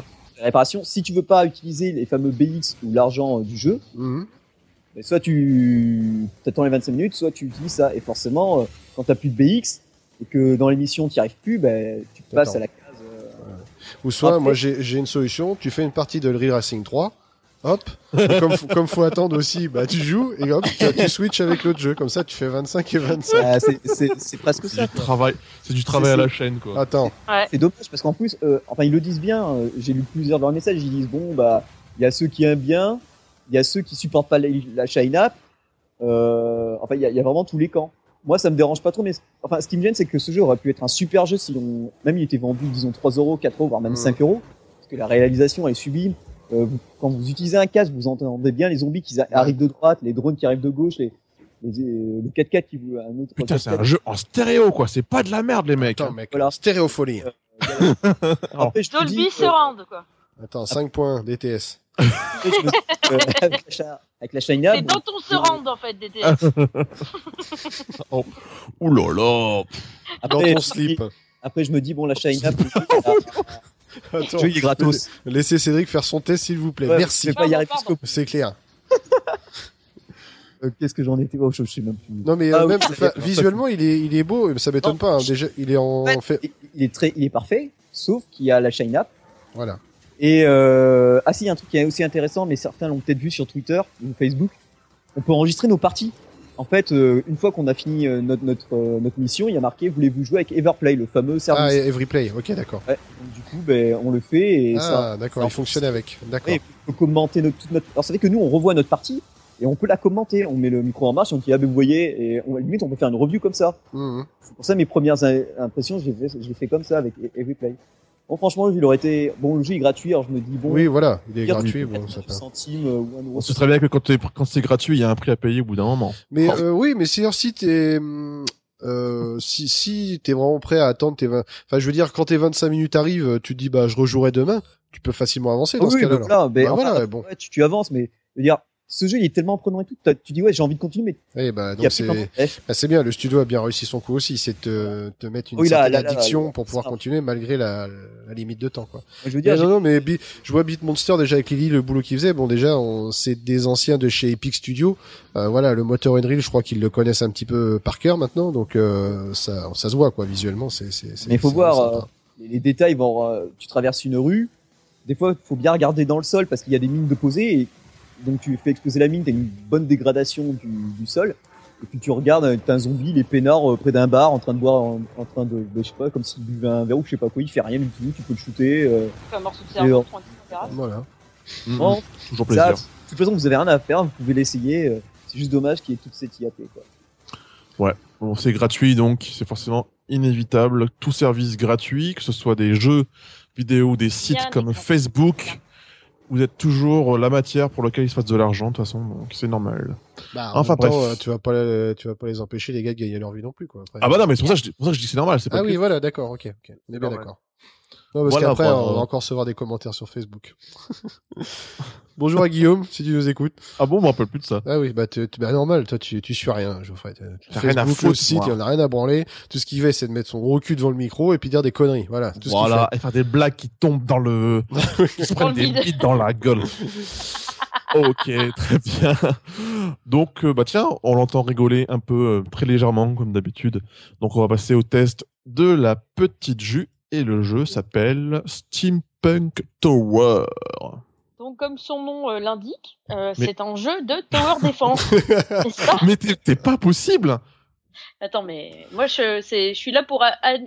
Réparations. Si tu veux pas utiliser les fameux BX ou l'argent du jeu, mhm. Mais soit tu attends les 25 minutes, soit tu utilises ça. Et forcément, euh, quand t'as plus de BX et que dans l'émission tu arrives plus, ben tu passes à la case. euh, Ou soit, Après- moi, j'ai une solution. Tu fais une partie de Real Racing 3. Hop. Comme, comme faut attendre aussi, bah, tu joues et hop, tu, tu switches avec l'autre jeu. Comme ça, tu fais 25 et 25. ah, c'est- c'est c'est presque C'est ça. du quoi. travail, c'est du travail à C'est- la chaîne, quoi. Attends. C'est dommage parce qu'en plus, euh, enfin ils le disent bien. euh, J'ai lu plusieurs de leurs messages. Ils disent bon bah il y a ceux qui aiment bien, il y a ceux qui supportent pas la, la shine app. Euh, enfin il y a, il y a vraiment tous les camps. Moi ça me dérange pas trop, mais enfin ce qui me gêne c'est que ce jeu aurait pu être un super jeu si on même il était vendu disons 3 euros, 4 euros, voire même Mm. 5 euros, parce que la réalisation est sublime. Euh, vous- quand vous utilisez un casque, vous entendez bien les zombies qui arrivent de droite, les drones qui arrivent de gauche, les, les- euh, le 4x4 qui veut un autre. Putain, c'est 4x4. un jeu en stéréo, quoi. C'est pas de la merde, les mecs. Attends, mec. Voilà. Stéréophonie. Après, je te dis, Dolby euh, Surround, quoi. Attends, 5 points DTS. euh, avec la avec la shine app, C'est bon, dans ton Surround, en fait, DTS. Ouh là là. Dans après, slip. Après, je me dis, bon, la le Attends. jeu, il est gratos. Laissez Cédric faire son test, s'il vous plaît. Ouais, Merci. Je vais pas y arriver Pardon, jusqu'au C'est clair. Euh, Qu'est-ce que j'en étais oh, je, je sais même plus. Non, mais Ah euh, même, dépend. visuellement, il est, il est beau. Ça m'étonne pas. hein. Déjà, il est en En fait, fait. il- est très, il est parfait, sauf qu'il y a la shine app. Voilà. Et euh, ah si, il y a un truc qui est aussi intéressant, mais certains l'ont peut-être vu sur Twitter ou Facebook. On peut enregistrer nos parties. En fait, euh, une fois qu'on a fini euh, notre notre euh, notre mission, il y a marqué voulez-vous jouer avec Everplay, le fameux Ah, service. et Everyplay. Ok, d'accord. Ouais. Du coup, ben on le fait et ça. Ah, d'accord. Il fonctionne avec. D'accord. Ouais, on peut commenter notre, toute notre. Alors ça fait que nous on revoit notre partie et on peut la commenter. On met le micro en marche, on dit ah ben vous voyez et on, limite on peut faire une review comme ça. Mhm. C'est pour ça mes premières im- impressions, je les fais, je les fais comme ça avec E- Everyplay. Bon, franchement, il aurait été. Bon, le jeu est gratuit, alors je me dis, bon. Oui, voilà, il est gratuit. tu Bon, ça centimes euh, ou un euro. On sait très bien que quand, t'es- quand c'est gratuit, il y a un prix à payer au bout d'un moment. Mais Oh. euh, oui, mais si si t'es euh, si si t'es vraiment prêt à attendre tes 20... enfin je veux dire quand tes 25 minutes arrivent, tu te dis bah je rejouerai demain, tu peux facilement avancer Ah dans ce oui, cas-là. donc alors. là, ben, Bah enfin, voilà, bon. ouais, tu, tu avances, mais je veux dire, ce jeu il est tellement prenant et tout, tu dis ouais, j'ai envie de continuer, mais bah donc c'est bah, c'est bien, le studio a bien réussi son coup aussi, c'est de te, te mettre une Oui, là, certaine là, addiction là, pour pouvoir continuer malgré la, la limite de temps quoi. Je veux dire, non, non, mais je vois Beatmonster déjà avec Lily, le boulot qu'il faisait. Bon, déjà, on, c'est des anciens de chez Epic Studio. Euh, voilà, le moteur Unreal, je crois qu'ils le connaissent un petit peu par cœur maintenant, donc euh, ça, ça se voit quoi visuellement. C'est, c'est, Mais il faut voir, euh, les, détails, vont, euh, tu traverses une rue, des fois, il faut bien regarder dans le sol parce qu'il y a des mines de posées et donc tu fais exploser la mine, t'as une bonne dégradation du, du sol. Et puis tu regardes, euh, t'as un zombie, il est peinard euh, près d'un bar en train de boire, en, en train de, de- je sais pas, comme s'il buvait un verre ou je sais pas quoi, il fait rien du tout, tu peux le shooter. Euh, un morceau de Et verra. Voilà. Mhm. bon, Toujours ça, plaisir. de toute façon, vous avez rien à faire, vous pouvez l'essayer. euh, c'est juste dommage qu'il y ait toute cette IAP. Quoi. Bon, c'est gratuit, donc c'est forcément inévitable. Tout service gratuit, que ce soit des jeux vidéo ou des sites comme. Facebook, vous êtes toujours la matière pour laquelle il se passe de l'argent, de toute façon, donc c'est normal. Bah, en Enfin, même temps, bref. euh, tu vas pas, les- tu vas pas les empêcher les gars de gagner leur vie non plus quoi. Après. Ah bah non, mais c'est pour ça que je dis, pour ça que je dis c'est normal, c'est pas Ah que- oui, voilà, d'accord, ok, ok. On est bien d'accord. Non, parce Voilà, qu'après, bah, on va encore recevoir des commentaires sur Facebook. Bonjour à Guillaume, si tu nous écoutes. Ah bon, on me rappelle plus de ça. Ah oui, bah, tu, tu- bah normal, toi tu, tu suis rien, Geoffrey. T'as- T'as rien à Facebook, foutre, le site, il en a rien à branler. Tout ce qu'il fait, c'est de mettre son gros cul devant le micro et puis dire des conneries. Voilà, tout ce qu'il Voilà, et faire des blagues qui tombent dans le, qui se prennent des bites dans la gueule. ok, très bien. Donc, euh, bah tiens, on l'entend rigoler un peu euh, très légèrement, comme d'habitude. Donc, on va passer au test de la petite jus. Et le jeu s'appelle Steampunk Tower. Donc, comme son nom euh, l'indique, euh, Mais- c'est un jeu de tower pas Mais t'es pas possible Attends, mais moi, je, je suis là pour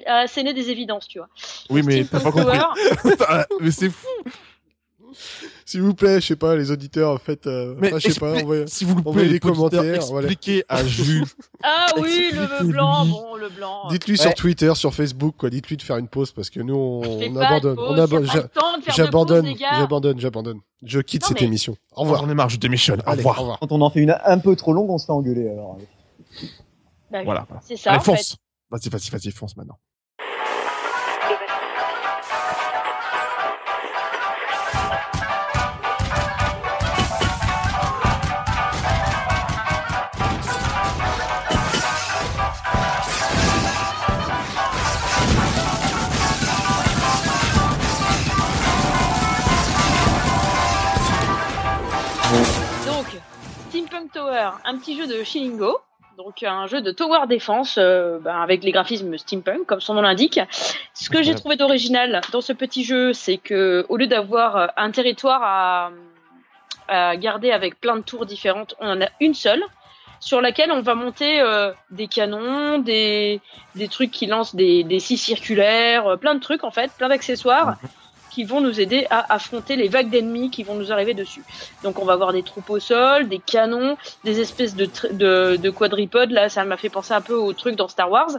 asséner des évidences, tu vois. Oui, mais t'as pas compris. Tower, mais c'est fou S'il vous plaît, je sais pas, les auditeurs, faites, euh, Mais enfin, je sais pas, envoyez- si vous envoyez pouvez des les commentaires, voilà. expliquez à Jus. Ah oui, le blanc, bon, le blanc. Dites-lui Ouais. sur Twitter, sur Facebook, quoi. Dites-lui de faire une pause parce que nous, on, on abandonne. pause, on J'abandonne, j'abandonne, j'abandonne. Je quitte Non, cette mais- émission. Au revoir. J'en ai marre, je démissionne. Au Allez, revoir. au revoir. Quand on en fait une un peu trop longue, on se fait engueuler. Alors. Bah, Voilà. C'est ça, Allez, fonce. Vas-y, vas-y, vas-y, fonce maintenant. Tower, un petit jeu de Shilingo. Donc, un jeu de tower défense euh, ben, avec les graphismes steampunk, comme son nom l'indique. Ce que j'ai trouvé d'original dans ce petit jeu, c'est que au lieu d'avoir euh, un territoire à, à garder avec plein de tours différentes, on en a une seule sur laquelle on va monter euh, des canons, des, des trucs qui lancent des, des scies circulaires, plein de trucs en fait, plein d'accessoires qui vont nous aider à affronter les vagues d'ennemis qui vont nous arriver dessus. Donc on va avoir des troupes au sol, des canons, des espèces de, de, de quadripodes. Là, ça m'a fait penser un peu au truc dans Star Wars,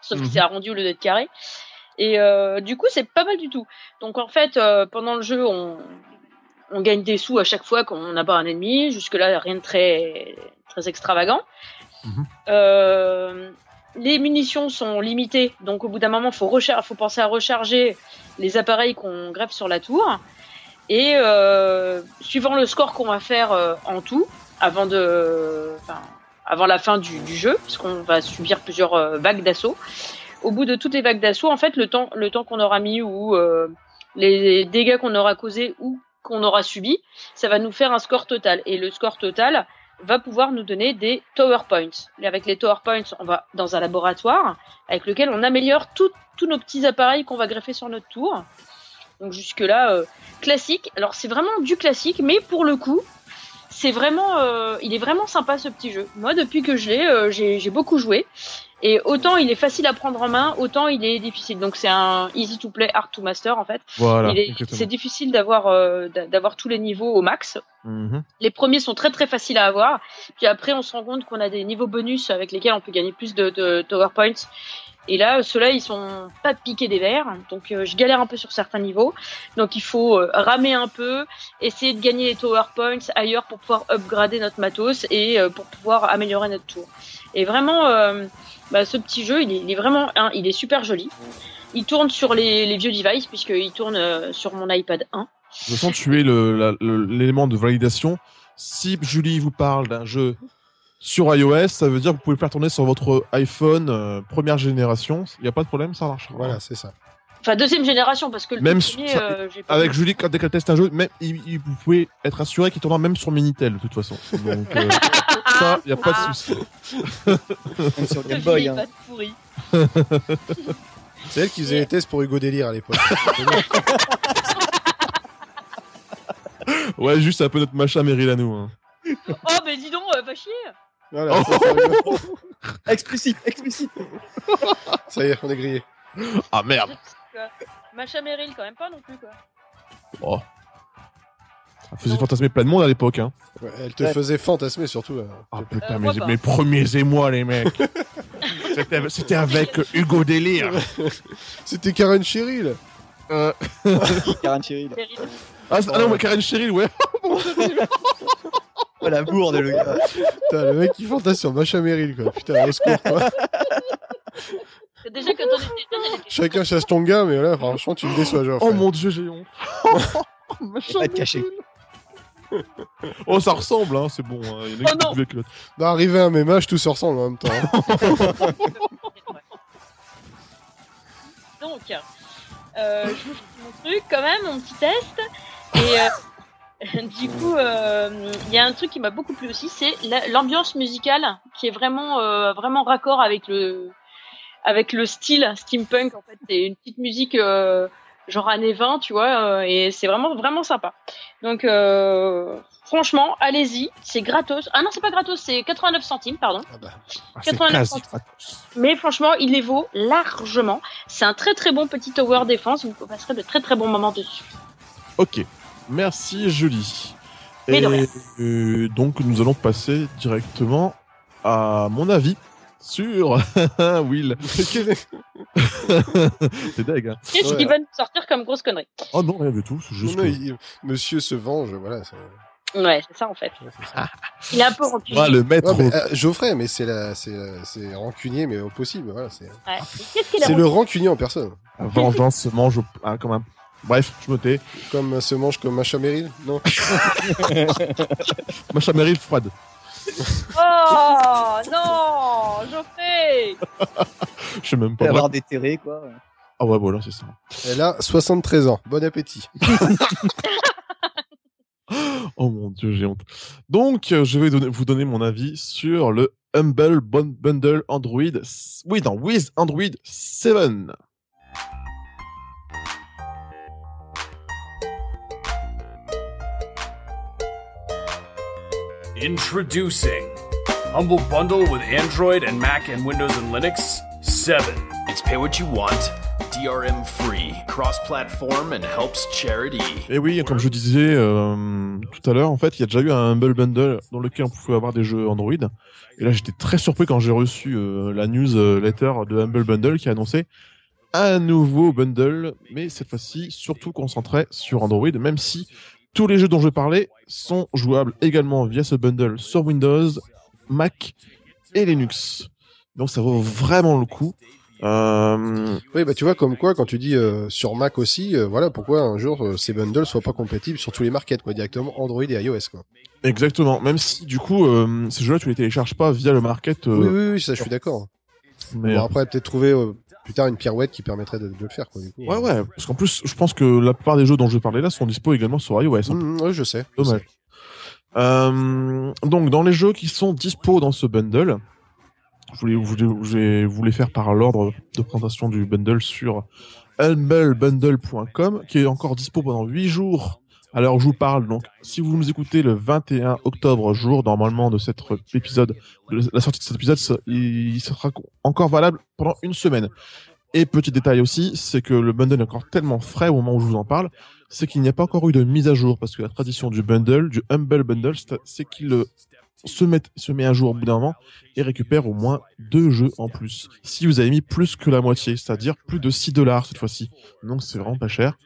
sauf que Mhm. c'est arrondi au lieu d'être carré. Et euh, du coup, c'est pas mal du tout. Donc en fait, euh, pendant le jeu, on, on gagne des sous à chaque fois qu'on pas un ennemi. Jusque là, rien de très très extravagant. Mhm. Euh, les munitions sont limitées, donc au bout d'un moment, faut faut penser à recharger les appareils qu'on greffe sur la tour. Et euh, suivant le score qu'on va faire euh, en tout, avant la fin du, jeu, parce qu'on va subir plusieurs euh, vagues d'assaut. Au bout de toutes les vagues d'assaut, en fait, le temps, le temps qu'on aura mis ou les dégâts qu'on aura causés ou qu'on aura subis, ça va nous faire un score total. Et le score total va pouvoir nous donner des tower points. Et avec les tower points, on va dans un laboratoire avec lequel on améliore tous nos petits appareils qu'on va greffer sur notre tour. Donc jusque là, euh, classique. Alors c'est vraiment du classique, mais pour le coup, c'est vraiment, euh, il est vraiment sympa ce petit jeu. Moi, depuis que je l'ai, euh, j'ai beaucoup joué. Et autant il est facile à prendre en main, autant il est difficile. Donc c'est un easy to play, hard to master en fait. Voilà. C'est difficile d'avoir euh, d'a- d'avoir tous les niveaux au max. Mhm. Les premiers sont très très faciles à avoir. Puis après, on se rend compte qu'on a des niveaux bonus avec lesquels on peut gagner plus de, de tower points. Et là, ceux-là, ils sont pas piqués des verres, donc euh, je galère un peu sur certains niveaux. Donc il faut euh, ramer un peu, essayer de gagner les tower points ailleurs pour pouvoir upgrader notre matos et euh, pour pouvoir améliorer notre tour. Et vraiment, bah, ce petit jeu, il est, vraiment, hein, il est super joli. Il tourne sur les, les vieux devices puisqu'il tourne sur mon iPad 1. Je sens tuer le- la- le- l'élément de validation. Si Julie vous parle d'un jeu sur iOS, ça veut dire que vous pouvez le faire tourner sur votre iPhone euh, première génération. Il n'y a pas de problème, ça marche. Voilà, c'est ça. Enfin deuxième génération parce que le Même premier, sur- euh, pas Avec vu. Julie, quand dès qu'elle teste un jeu, même, il- il- vous pouvez être assuré qu'il tournera même sur Minitel, de toute façon. Donc, euh, ça, il n'y a pas de souci. Même sur Game Boy. Hein. C'est elle qui faisait les tests pour Hugo Délire à l'époque. Ouais, juste un peu notre machin Meryl à nous. hein. Oh mais dis donc, euh, va chier. Voilà, ça, c'est rigolo. Explicite, explicite. ça y est, on est grillé. Ah merde Macha Meryl quand même pas non plus quoi. oh. Ça faisait fantasmer plein de monde à l'époque. Hein. Ouais, elle te Ouais. faisait fantasmer surtout. là. Ah putain, Euh, mes, moi pas. mes premiers émois, les mecs. C'était- C'était avec Hugo Délire. C'était Karen Cheryl. Euh, Karen Cheryl. Ah, ah non, mais Karen Cheryl, ouais. Oh la bourde, le gars. Putain, le mec qui fantasme sur Macha Meryl, quoi. Putain, au secours, quoi. Déjà quand on était jeune, elle était Chacun chasse ton gars, mais là, franchement, tu me déçois, genre. Oh mon dieu, j'ai honte. Machin Pas te cacher. Oh, ça ressemble, hein, c'est bon. hein. Il y en a Oh qui non. avec l'autre. D'arriver à un même âge, tout se ressemble en même temps. hein. Donc, euh, je vous fais mon truc quand même, mon petit test. Et euh, du coup, euh, il y a un truc qui m'a beaucoup plu aussi, c'est la- l'ambiance musicale qui est vraiment, euh, vraiment raccord avec le, avec le style steampunk. En fait, c'est une petite musique euh, genre années 20, tu vois, euh, et c'est vraiment, vraiment sympa. Donc, franchement, allez-y, c'est gratos. Ah non, c'est pas gratos, c'est 89 centimes, pardon. Ah bah, Ah, c'est 89 quasi centimes. Mais franchement, il les vaut largement. C'est un très très bon petit tower défense. Vous passerez de très très bons moments dessus. Ok, merci Julie. Et euh, donc nous allons passer directement à mon avis sur Will. C'est deg. Hein. Qu'est-ce Ouais. qui va nous sortir comme grosse connerie Oh non, rien du tout. C'est juste Non, que- il- Monsieur se venge, voilà. ça- Ouais, c'est ça en fait. ouais, c'est ça. Il est un peu rancunier. Ah, le maître. Ouais, mais, euh, Geoffrey, mais c'est la, c'est, la- c'est rancunier, mais au possible, voilà. C'est, Ouais. Qu'est-ce qu'il est c'est le rancunier en personne. La vengeance se mange au... ah, quand même. Bref, je me tais. Comme euh, se mange comme Macha Meryl, non Macha Meryl froide. Oh non, Geoffrey Je sais même pas. avoir déterré, quoi. Ah ouais, voilà, c'est ça. Elle a 73 ans. Bon appétit. Oh mon dieu, j'ai honte. Donc, euh, je vais donner- vous donner mon avis sur le Humble Bun- Bundle Android. Oui, non, with Android 7. Introducing Humble Bundle with Android and Mac and Windows and Linux 7. It's pay what you want, DRM free, cross platform, and helps charity. Et oui, comme je disais euh, tout à l'heure, en fait, il y a déjà eu un Humble Bundle dans lequel on pouvait avoir des jeux Android. Et là, j'étais très surpris quand j'ai reçu euh, la newsletter de Humble Bundle qui annonçait un nouveau bundle, mais cette fois-ci surtout concentré sur Android, même si tous les jeux dont je parlais sont jouables également via ce bundle sur Windows, Mac et Linux. Donc ça vaut vraiment le coup. Euh, Oui, bah tu vois, comme quoi, quand tu dis euh, sur Mac aussi, euh, voilà pourquoi un jour ces bundles soient pas compatibles sur tous les markets, quoi, directement Android et iOS, quoi. exactement. Même si du coup, ces jeux-là, tu les télécharges pas via le market. Oui, oui, oui, ça, je suis d'accord. mais, Bon, après, peut-être trouver plus tard une pirouette qui permettrait de, de le faire, quoi. Du coup. Ouais, ouais, parce qu'en plus, je pense que la plupart des jeux dont je parlais là sont dispo également sur iOS. hein. Mmh, ouais, je sais. je Dommage. sais. Euh, donc, dans les jeux qui sont dispo dans ce bundle, je voulais, je voulais, je vais vous les faire par l'ordre de présentation du bundle sur humblebundle.com, qui est encore dispo pendant 8 jours où je vous parle. Donc, si vous nous écoutez le 21 octobre, jour normalement de cet épisode, de la sortie de cet épisode, il sera encore valable pendant une semaine. Et petit détail aussi, c'est que le bundle est encore tellement frais au moment où je vous en parle, c'est qu'il n'y a pas encore eu de mise à jour, parce que la tradition du bundle, du Humble Bundle, c'est- qu'il se met, se met à jour au bout d'un moment et récupère au moins deux jeux en plus. Si vous avez mis plus que la moitié, c'est-à-dire plus de 6 dollars cette fois-ci. Donc c'est vraiment pas cher.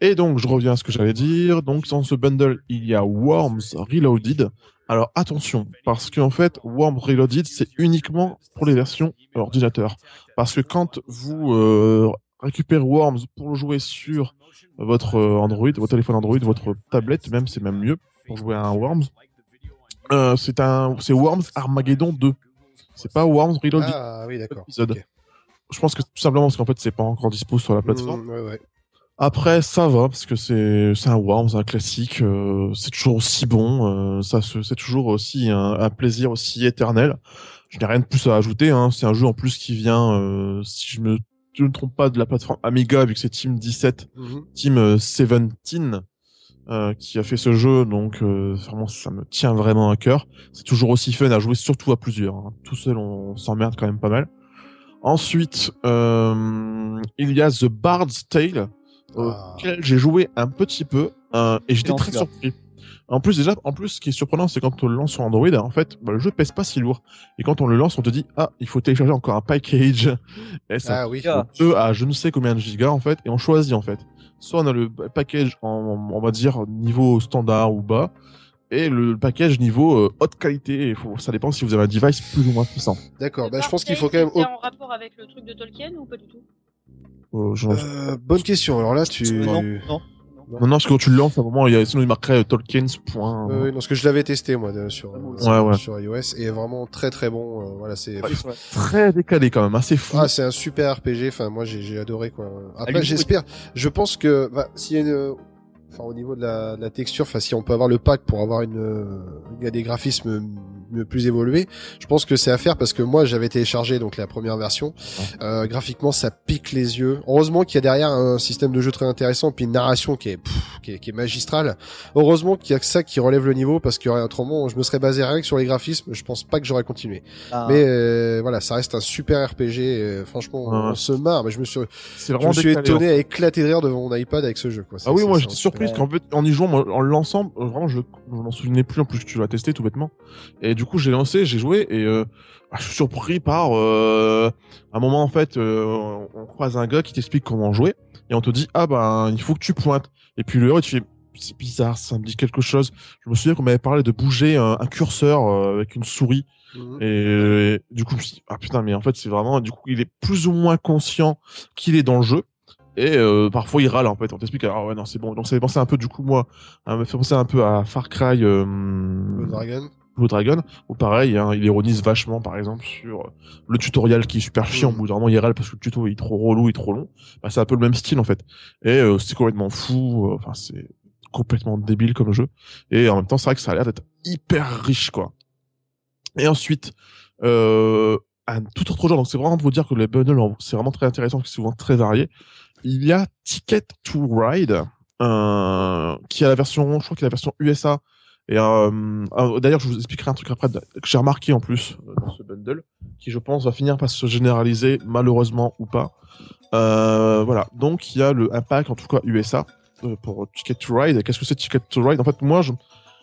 Et donc je reviens à ce que j'allais dire. Donc dans ce bundle, il y a Worms Reloaded. Alors attention, parce qu'en fait, Worms Reloaded, c'est uniquement pour les versions ordinateur. Parce que quand vous euh, récupérez Worms pour le jouer sur votre euh, Android, votre téléphone Android, votre tablette, même c'est même mieux pour jouer à un Worms. Euh, c'est un, c'est Worms Armageddon 2. C'est pas Worms Reloaded. Ah oui, d'accord. Je pense que tout simplement parce qu'en fait c'est pas encore dispo sur la plateforme. Mm, ouais, ouais. Après ça va parce que c'est c'est un Worms, un classique. euh, c'est toujours aussi bon. euh, ça c'est toujours aussi un, un plaisir aussi éternel. Je n'ai rien de plus à ajouter. Hein. C'est un jeu en plus qui vient, euh, si je me, je ne me trompe pas, de la plateforme Amiga vu que c'est Team 17 Mhm. Team euh, 17 euh, qui a fait ce jeu, donc euh, vraiment ça me tient vraiment à cœur. C'est toujours aussi fun à jouer, surtout à plusieurs. hein. Tout seul, on s'emmerde quand même pas mal. Ensuite, euh, il y a The Bard's Tale. Auquel j'ai joué un petit peu euh, et j'étais très surpris. En plus déjà, en plus, ce qui est surprenant, c'est quand on le lance sur Android, en fait, bah, le jeu pèse pas si lourd. Et quand on le lance, on te dit ah, il faut télécharger encore un package. Et ça Ah oui. Ah. deux à je ne sais combien de gigas en fait et on choisit en fait soit on a le package en on va dire niveau standard ou bas et le package niveau euh, haute qualité faut ça dépend si vous avez un device plus ou moins puissant D'accord. Bah, je pense qu'il faut quand même. C'est en rapport avec le truc de Tolkien ou pas du tout? Euh, Euh, bonne question. Alors là, tu. Non, non. non non parce que quand tu le lances à un moment il y a sinon il marquerait euh, Tolkien's point Ouais, ouais, non, parce que je l'avais testé moi de- sur, Ouais, sur, ouais. sur iOS et vraiment très très bon. euh, voilà, c'est. Ouais, très décalé quand même assez fou Ah, c'est un super RPG. Enfin, moi, j'ai adoré quoi. Après, j'espère. Je pense que bah, s'il y a une, enfin, au niveau de la, de la texture, enfin, si on peut avoir le pack pour avoir une, il y a des graphismes m- plus évolués, je pense que c'est à faire parce que moi, j'avais téléchargé donc la première version. Euh, graphiquement, ça pique les yeux. Heureusement qu'il y a derrière un système de jeu très intéressant, puis une narration qui est, pff, qui est, qui est magistrale. Heureusement qu'il y a que ça qui relève le niveau parce que autrement, je me serais basé rien que sur les graphismes. Je pense pas que j'aurais continué. Ah, Mais euh, voilà, ça reste un super RPG. euh, franchement, Ouais. on se marre. Mais je me suis, je me suis étonné hein. à éclater de rire devant mon iPad avec ce jeu. Quoi. Ah oui moi j'étais un surpris super- parce qu'en fait en y jouant en le lançant euh, vraiment je je m'en souvenais plus en plus tu l'as testé tout bêtement et du coup j'ai lancé j'ai joué et euh, ah, je suis surpris par euh, un moment en fait euh, on- croise un gars qui t'explique comment jouer et on te dit ah ben il faut que tu pointes et puis le héros tu fais c'est bizarre ça me dit quelque chose je me souviens qu'on m'avait parlé de bouger un, un curseur euh, avec une souris Mhm. et du coup je me suis dit, ah putain mais en fait c'est vraiment du coup il est plus ou moins conscient qu'il est dans le jeu et euh, parfois il râle en fait on t'explique ah ouais non c'est bon donc ça fait penser un peu du coup moi ça me fait penser un peu à Far Cry euh, Le Dragon. Blue Dragon, où pareil, hein, il ironise vachement, par exemple, sur euh, le tutoriel qui est super chiant, Mm. au bout d'un moment, il râle parce que le tuto est trop relou et trop long. Bah, c'est un peu le même style, en fait. Et euh, c'est complètement fou, euh, enfin, c'est complètement débile comme jeu. Et en même temps, c'est vrai que ça a l'air d'être hyper riche, quoi. Et ensuite, euh, un tout autre genre, donc c'est vraiment pour vous dire que les bundles, c'est vraiment très intéressant, c'est souvent très varié. Il y a Ticket to Ride, euh, qui a la version, je crois qu'il a la version USA, et euh, euh, d'ailleurs, je vous expliquerai un truc après que j'ai remarqué en plus euh, dans ce bundle, qui je pense va finir par se généraliser malheureusement ou pas. Euh, voilà, donc il y a le un pack en tout cas USA pour Ticket to Ride. Qu'est-ce que c'est Ticket to Ride? En fait, moi, je,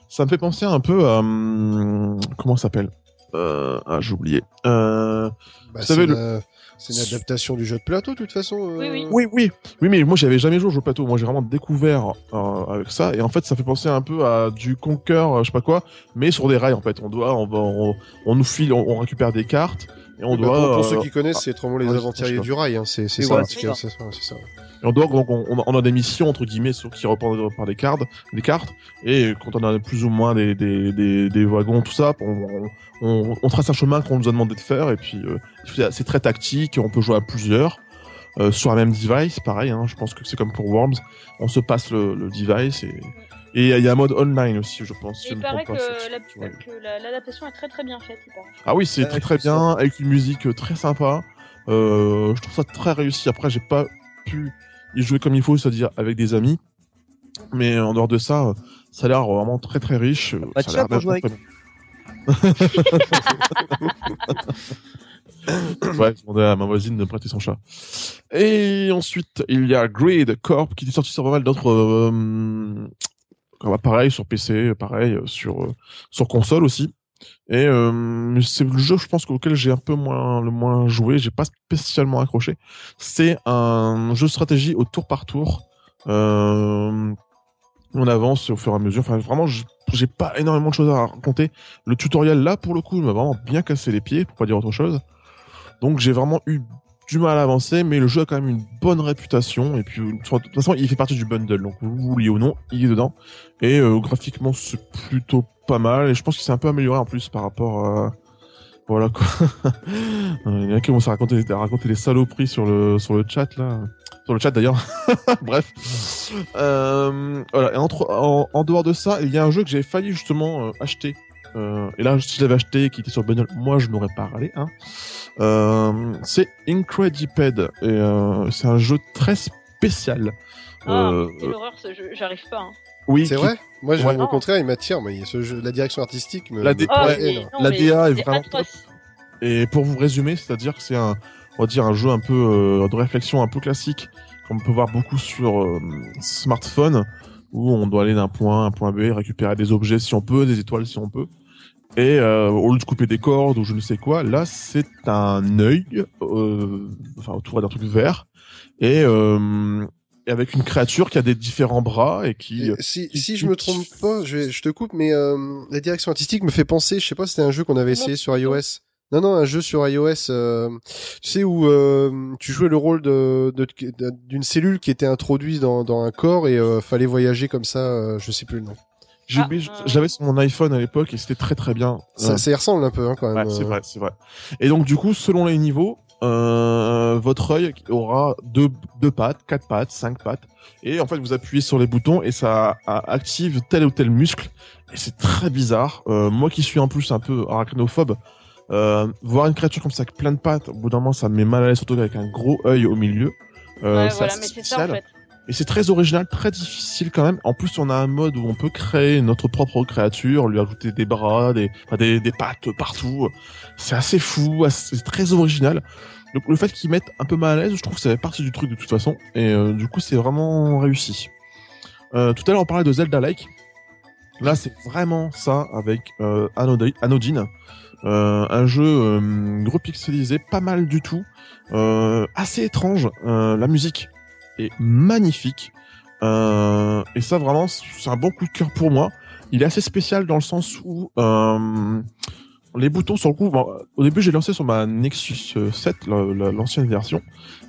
ça me fait penser un peu à hum, comment ça s'appelle? Euh, Ah, j'ai oublié. Euh, Bah, Vous savez, le- c'est une adaptation du jeu de plateau, de toute façon. euh, Oui, oui. Oui, oui, oui, mais moi j'avais jamais joué au jeu plateau. Moi j'ai vraiment découvert euh, avec ça, et en fait ça fait penser un peu à du Conquer, euh, je sais pas quoi, mais sur des rails en fait. On doit, on va, on, on nous file, on, on récupère des cartes et on bah, doit. pour, pour euh, ceux qui connaissent, c'est vraiment les aventuriers du rail. Hein. C'est ça, voilà, c'est c'est ça. Et on doit donc on, on a- des missions entre guillemets sur- qui reprennent par des cartes, des cartes, et quand on a plus ou moins des des, des, des wagons tout ça, on, on, on trace un chemin qu'on nous a demandé de faire et puis euh, c'est très tactique, on peut jouer à plusieurs euh, sur un même device, pareil. Hein, je pense que c'est comme pour Worms, on se passe le, le device et et il y a un mode online aussi, je pense. Et il paraît que la- ouais. l'adaptation est très très bien faite. Ah oui, c'est très très bien avec une musique très sympa. Euh, je trouve ça très réussi. Après, j'ai pas pu y jouer comme il faut, c'est-à-dire avec des amis. Mais en dehors de ça, ça a l'air vraiment très très riche. Pas Ça a l'air bon. ouais, je demandais à ma voisine de me prêter son chat. Et ensuite, il y a Grid Corp qui est sorti sur pas mal d'autres euh, euh, pareil sur PC, pareil sur euh, sur console aussi. Et euh, c'est le jeu, je pense, auquel j'ai un peu moins le moins joué. J'ai pas spécialement accroché. C'est un jeu de stratégie au tour par tour. Euh, on avance au fur et à mesure. Enfin, vraiment, j'ai pas énormément de choses à raconter. Le tutoriel là, pour le coup, m'a vraiment bien cassé les pieds, pour pas dire autre chose. Donc, j'ai vraiment eu du mal à avancer, mais le jeu a quand même une bonne réputation. Et puis, de toute façon, il fait partie du bundle. Donc, vous vouliez ou non, il est dedans. Et euh, graphiquement, c'est plutôt pas mal. Et je pense qu'il s'est un peu amélioré en plus par rapport à. Voilà quoi. Il y en a qui vont se raconter, raconter des saloperies sur le, sur le chat là. Sur le chat d'ailleurs. Bref. Euh, voilà. Et entre, en, en dehors de ça, il y a un jeu que j'ai failli justement euh, acheter. Euh, et là, si je l'avais acheté, qui était sur le bundle, moi je n'aurais pas râlé. Hein. Euh, c'est Incrediped. Et euh, c'est un jeu très spécial. Ah, Euh, quelle horreur ce jeu, j'arrive pas. hein. Oui, C'est qui- vrai? Moi, Ouais. au contraire, il m'attire. Mais ce jeu, la direction artistique me. La mais non, La mais DA est c'est vraiment atroce. Et pour vous résumer, c'est-à-dire que c'est un, on va dire un jeu un peu euh, de réflexion un peu classique qu'on peut voir beaucoup sur euh, smartphone, où on doit aller d'un point A à un point B, récupérer des objets si on peut, des étoiles si on peut. Et euh, au lieu de couper des cordes ou je ne sais quoi, là c'est un œil, euh, enfin autour d'un truc vert, et, euh, et avec une créature qui a des différents bras et qui. Et Si, si je me trompe pas, je, vais- je te coupe, mais euh, la direction artistique me fait penser, je sais pas, c'était un jeu qu'on avait essayé sur iOS. Non, non, un jeu sur iOS, euh, tu sais, où euh, tu jouais le rôle de d'une cellule qui était introduite dans, dans un corps et euh, fallait voyager comme ça, euh, je sais plus le nom. J'ai Ah, euh. je l'avais sur mon iPhone à l'époque et c'était très très bien. Ça, Euh, ça y ressemble un peu, hein, quand même. Ouais, c'est vrai, c'est vrai. Et donc du coup, selon les niveaux, euh, votre œil aura deux, deux pattes, quatre pattes, cinq pattes, et en fait vous appuyez sur les boutons et ça active tel ou tel muscle. Et c'est très bizarre. Euh, moi qui suis en plus un peu arachnophobe, euh, voir une créature comme ça avec plein de pattes, au bout d'un moment ça me met mal à l'aise, surtout avec un gros œil au milieu. Euh, Ouais, c'est voilà, assez mais c'est ça en fait. Et c'est très original, très difficile quand même. En plus, on a un mode où on peut créer notre propre créature, lui ajouter des bras, des, enfin, des, des pattes partout. C'est assez fou, c'est très original. Donc le fait qu'ils mettent un peu mal à l'aise, je trouve que ça fait partie du truc de toute façon. Et euh, du coup, c'est vraiment réussi. Euh, tout à l'heure, on parlait de Zelda-like. Là, c'est vraiment ça avec euh, Anodi- Anodine. Euh, un jeu euh, repixelisé, pas mal du tout. Euh, assez étrange. Euh, la musique est magnifique. Euh, et ça, vraiment, c'est un bon coup de cœur pour moi. Il est assez spécial dans le sens où euh, les boutons sur le coup, bon, au début j'ai lancé sur ma Nexus euh, 7, la- la- l'ancienne version,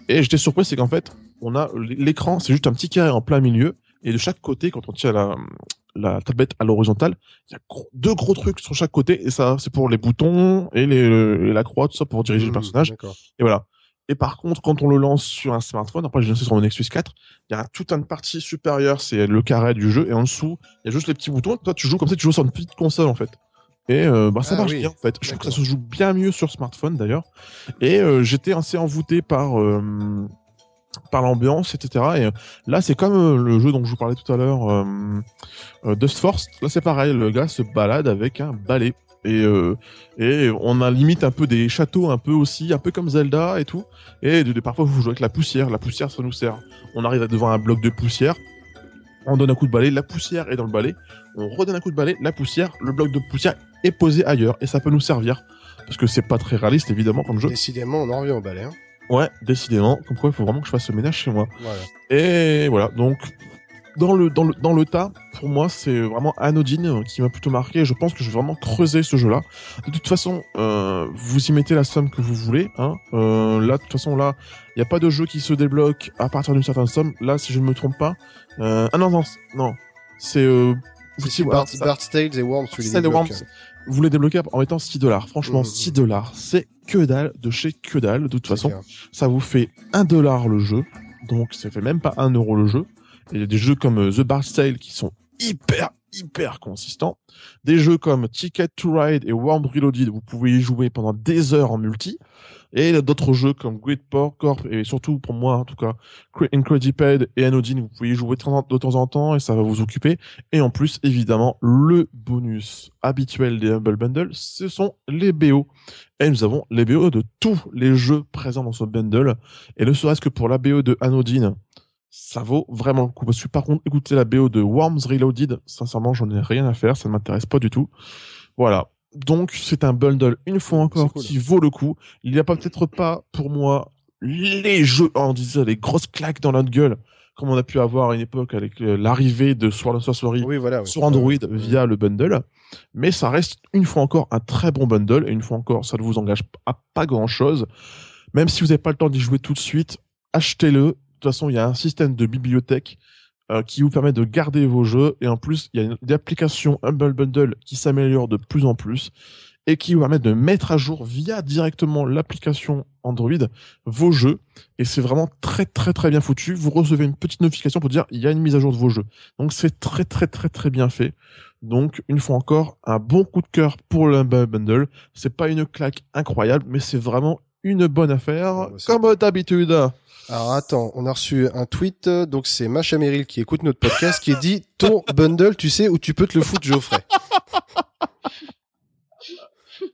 et j'étais surpris, c'est qu'en fait, on a l'écran, c'est juste un petit carré en plein milieu, et de chaque côté, quand on tient la, la tablette à l'horizontale, il y a gros- deux gros trucs sur chaque côté, et ça, c'est pour les boutons et, les, et la croix, tout ça pour diriger le Mmh, personnage. Et voilà. Et par contre, quand on le lance sur un smartphone, après j'ai lancé sur mon Nexus 4, il y a toute une partie supérieure, c'est le carré du jeu, et en dessous, il y a juste les petits boutons. Toi, tu joues comme ça, tu joues sur une petite console en fait. Et euh, bah, ça Ah marche oui, bien en fait. Je trouve que ça se joue bien mieux sur smartphone d'ailleurs. Et euh, j'étais assez envoûté par euh, par l'ambiance, etc. Et là, c'est comme le jeu dont je vous parlais tout à l'heure, Dust Force. Là, c'est pareil. Le gars se balade avec un balai. Et, euh, et on a limite un peu des châteaux, un peu aussi, un peu comme Zelda et tout. Et de, de- parfois, vous jouez avec la poussière. La poussière, ça nous sert. On arrive à devant un bloc de poussière. On donne un coup de balai, la poussière est dans le balai. On redonne un coup de balai, la poussière, le bloc de poussière est posé ailleurs. Et ça peut nous servir. Parce que c'est pas très réaliste, évidemment, comme jeu. Décidément, on en revient au balai. Hein. Ouais, décidément. Comme quoi, il faut vraiment que je fasse le ménage chez moi. Voilà. Et voilà, donc dans le dans le dans le tas, pour moi, c'est vraiment Anodine euh, qui m'a plutôt marqué. Je pense que je vais vraiment creuser ce jeu-là. De toute façon, euh, vous y mettez la somme que vous voulez. Hein. Euh, là, de toute façon, là, il n'y a pas de jeu qui se débloque à partir d'une certaine somme. Là, si je ne me trompe pas, euh, ah non non non, c'est euh, si, Bart, Tales et Worms, tu les. Vous les débloquez en mettant 6 dollars. Franchement, Mhm. 6 dollars, c'est que dalle de chez que dalle. De toute façon, clair. ça vous fait 1 dollar le jeu. Donc, ça fait même pas 1 euro le jeu. Il y a des jeux comme euh, The Bar qui sont hyper, hyper consistants. Des jeux comme Ticket to Ride et World Reloaded, vous pouvez y jouer pendant des heures en multi. Et il y a d'autres jeux comme Great Pork Corp et surtout pour moi en tout cas Cre- Incrediped et Anodine, vous pouvez y jouer de temps en- de temps en temps et ça va vous occuper. Et en plus, évidemment, le bonus habituel des Humble Bundle, ce sont les BO. Et nous avons les BO de tous les jeux présents dans ce bundle. Et ne serait-ce que pour la BO de Anodine, ça vaut vraiment le coup. Parce que par contre, écoutez la BO de Worms Reloaded, sincèrement, j'en ai rien à faire, ça ne m'intéresse pas du tout. Voilà. Donc c'est un bundle une fois encore cool. qui vaut le coup. Il n'y a peut-être pas pour moi les jeux, oh, on disait les grosses claques dans notre gueule, comme on a pu avoir à une époque avec euh, l'arrivée de Sword and Sorcery Oui, voilà. oui. sur Android via le bundle. Mais ça reste une fois encore un très bon bundle. Et une fois encore, ça ne vous engage à pas grand chose. Même si vous n'avez pas le temps d'y jouer tout de suite, achetez-le. De toute façon, il y a un système de bibliothèque euh, qui vous permet de garder vos jeux. Et en plus, il y a une, une application Humble Bundle qui s'améliore de plus en plus et qui vous permet de mettre à jour via directement l'application Android vos jeux. Et c'est vraiment très très très bien foutu. Vous recevez une petite notification pour dire il y a une mise à jour de vos jeux. Donc c'est très très très très bien fait. Donc une fois encore, un bon coup de cœur pour le Humble Bundle. C'est pas une claque incroyable, mais c'est vraiment une bonne affaire, comme d'habitude. Alors attends, on a reçu un tweet, donc c'est Macha Merrill qui écoute notre podcast, qui dit ton bundle, tu sais où tu peux te le foutre, Geoffrey.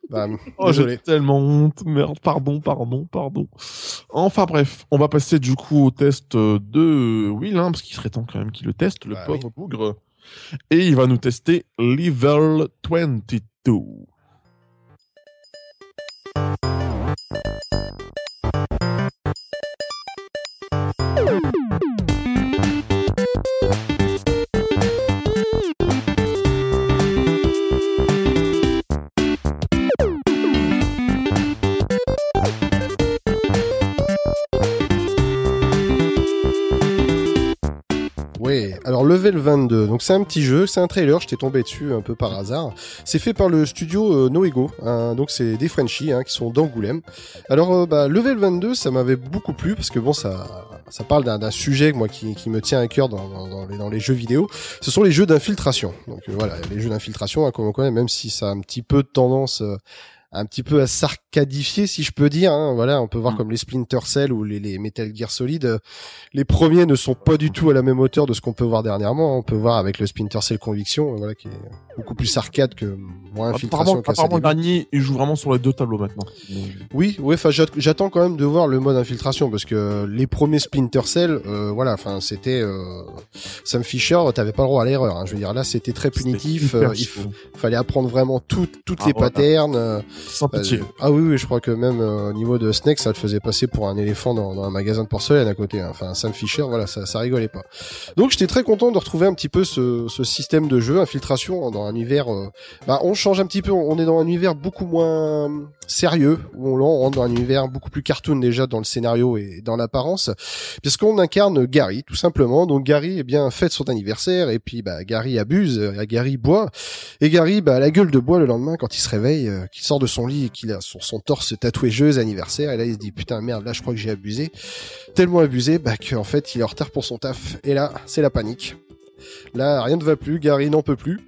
Bah, Oh, j'ai tellement honte. Merde, pardon, pardon, pardon. Enfin bref, on va passer du coup au test de Will, hein, parce qu'il serait temps quand même qu'il le teste, le Bah pauvre bougre. Et il va nous tester Level 22. Level 22, donc c'est un petit jeu, c'est un trailer, j'étais tombé dessus un peu par hasard. C'est fait par le studio euh, Noego, hein, donc c'est des Frenchies hein, qui sont d'Angoulême. Alors euh, bah, Level 22, ça m'avait beaucoup plu parce que bon, ça, ça parle d'un sujet moi qui, qui me tient à cœur dans, dans, dans les, jeux vidéo. Ce sont les jeux d'infiltration. Donc euh, voilà, les jeux d'infiltration, hein, comme on connaît, même si ça a un petit peu de tendance. un petit peu à s'arcadifier si je peux dire hein. voilà on peut voir Mm. comme les Splinter Cell ou les, les Metal Gear Solid euh, les premiers ne sont pas du tout à la même hauteur de ce qu'on peut voir dernièrement. On peut voir avec le Splinter Cell Conviction, euh, voilà, qui est beaucoup plus arcade que moins infiltration Apparemment, le dernier, il joue vraiment sur les deux tableaux maintenant. Oui, ouais, enfin, j'at- j'attends quand même de voir le mode infiltration parce que les premiers Splinter Cell, euh, voilà, enfin, c'était euh, Sam Fisher, t'avais pas le droit à l'erreur. hein. Je veux dire, là, c'était très punitif. Euh, il fallait apprendre vraiment tout- toutes Ah, les voilà. patterns. Sans pitié. ah oui, oui, je crois que même euh, au niveau de Snake, ça te faisait passer pour un éléphant dans, dans un magasin de porcelaine à côté. hein. Enfin, Sam Fisher, voilà, ça, ça rigolait pas. Donc, j'étais très content de retrouver un petit peu ce, ce système de jeu, infiltration dans un univers. euh, bah, on change un petit peu. On est dans un univers beaucoup moins sérieux, où on, rentre dans un univers beaucoup plus cartoon déjà dans le scénario et dans l'apparence, puisqu'on incarne Gary, tout simplement. Donc Gary, eh bien, fête son anniversaire, et puis bah, Gary abuse, euh, Gary boit, et Gary, bah, a la gueule de bois le lendemain quand il se réveille, euh, qu'il sort de son lit et qu'il a sur son torse tatoué joyeux anniversaire, et là il se dit putain merde, là je crois que j'ai abusé, tellement abusé, bah qu'en fait il est en retard pour son taf, et là c'est la panique. Là, rien ne va plus, Gary n'en peut plus.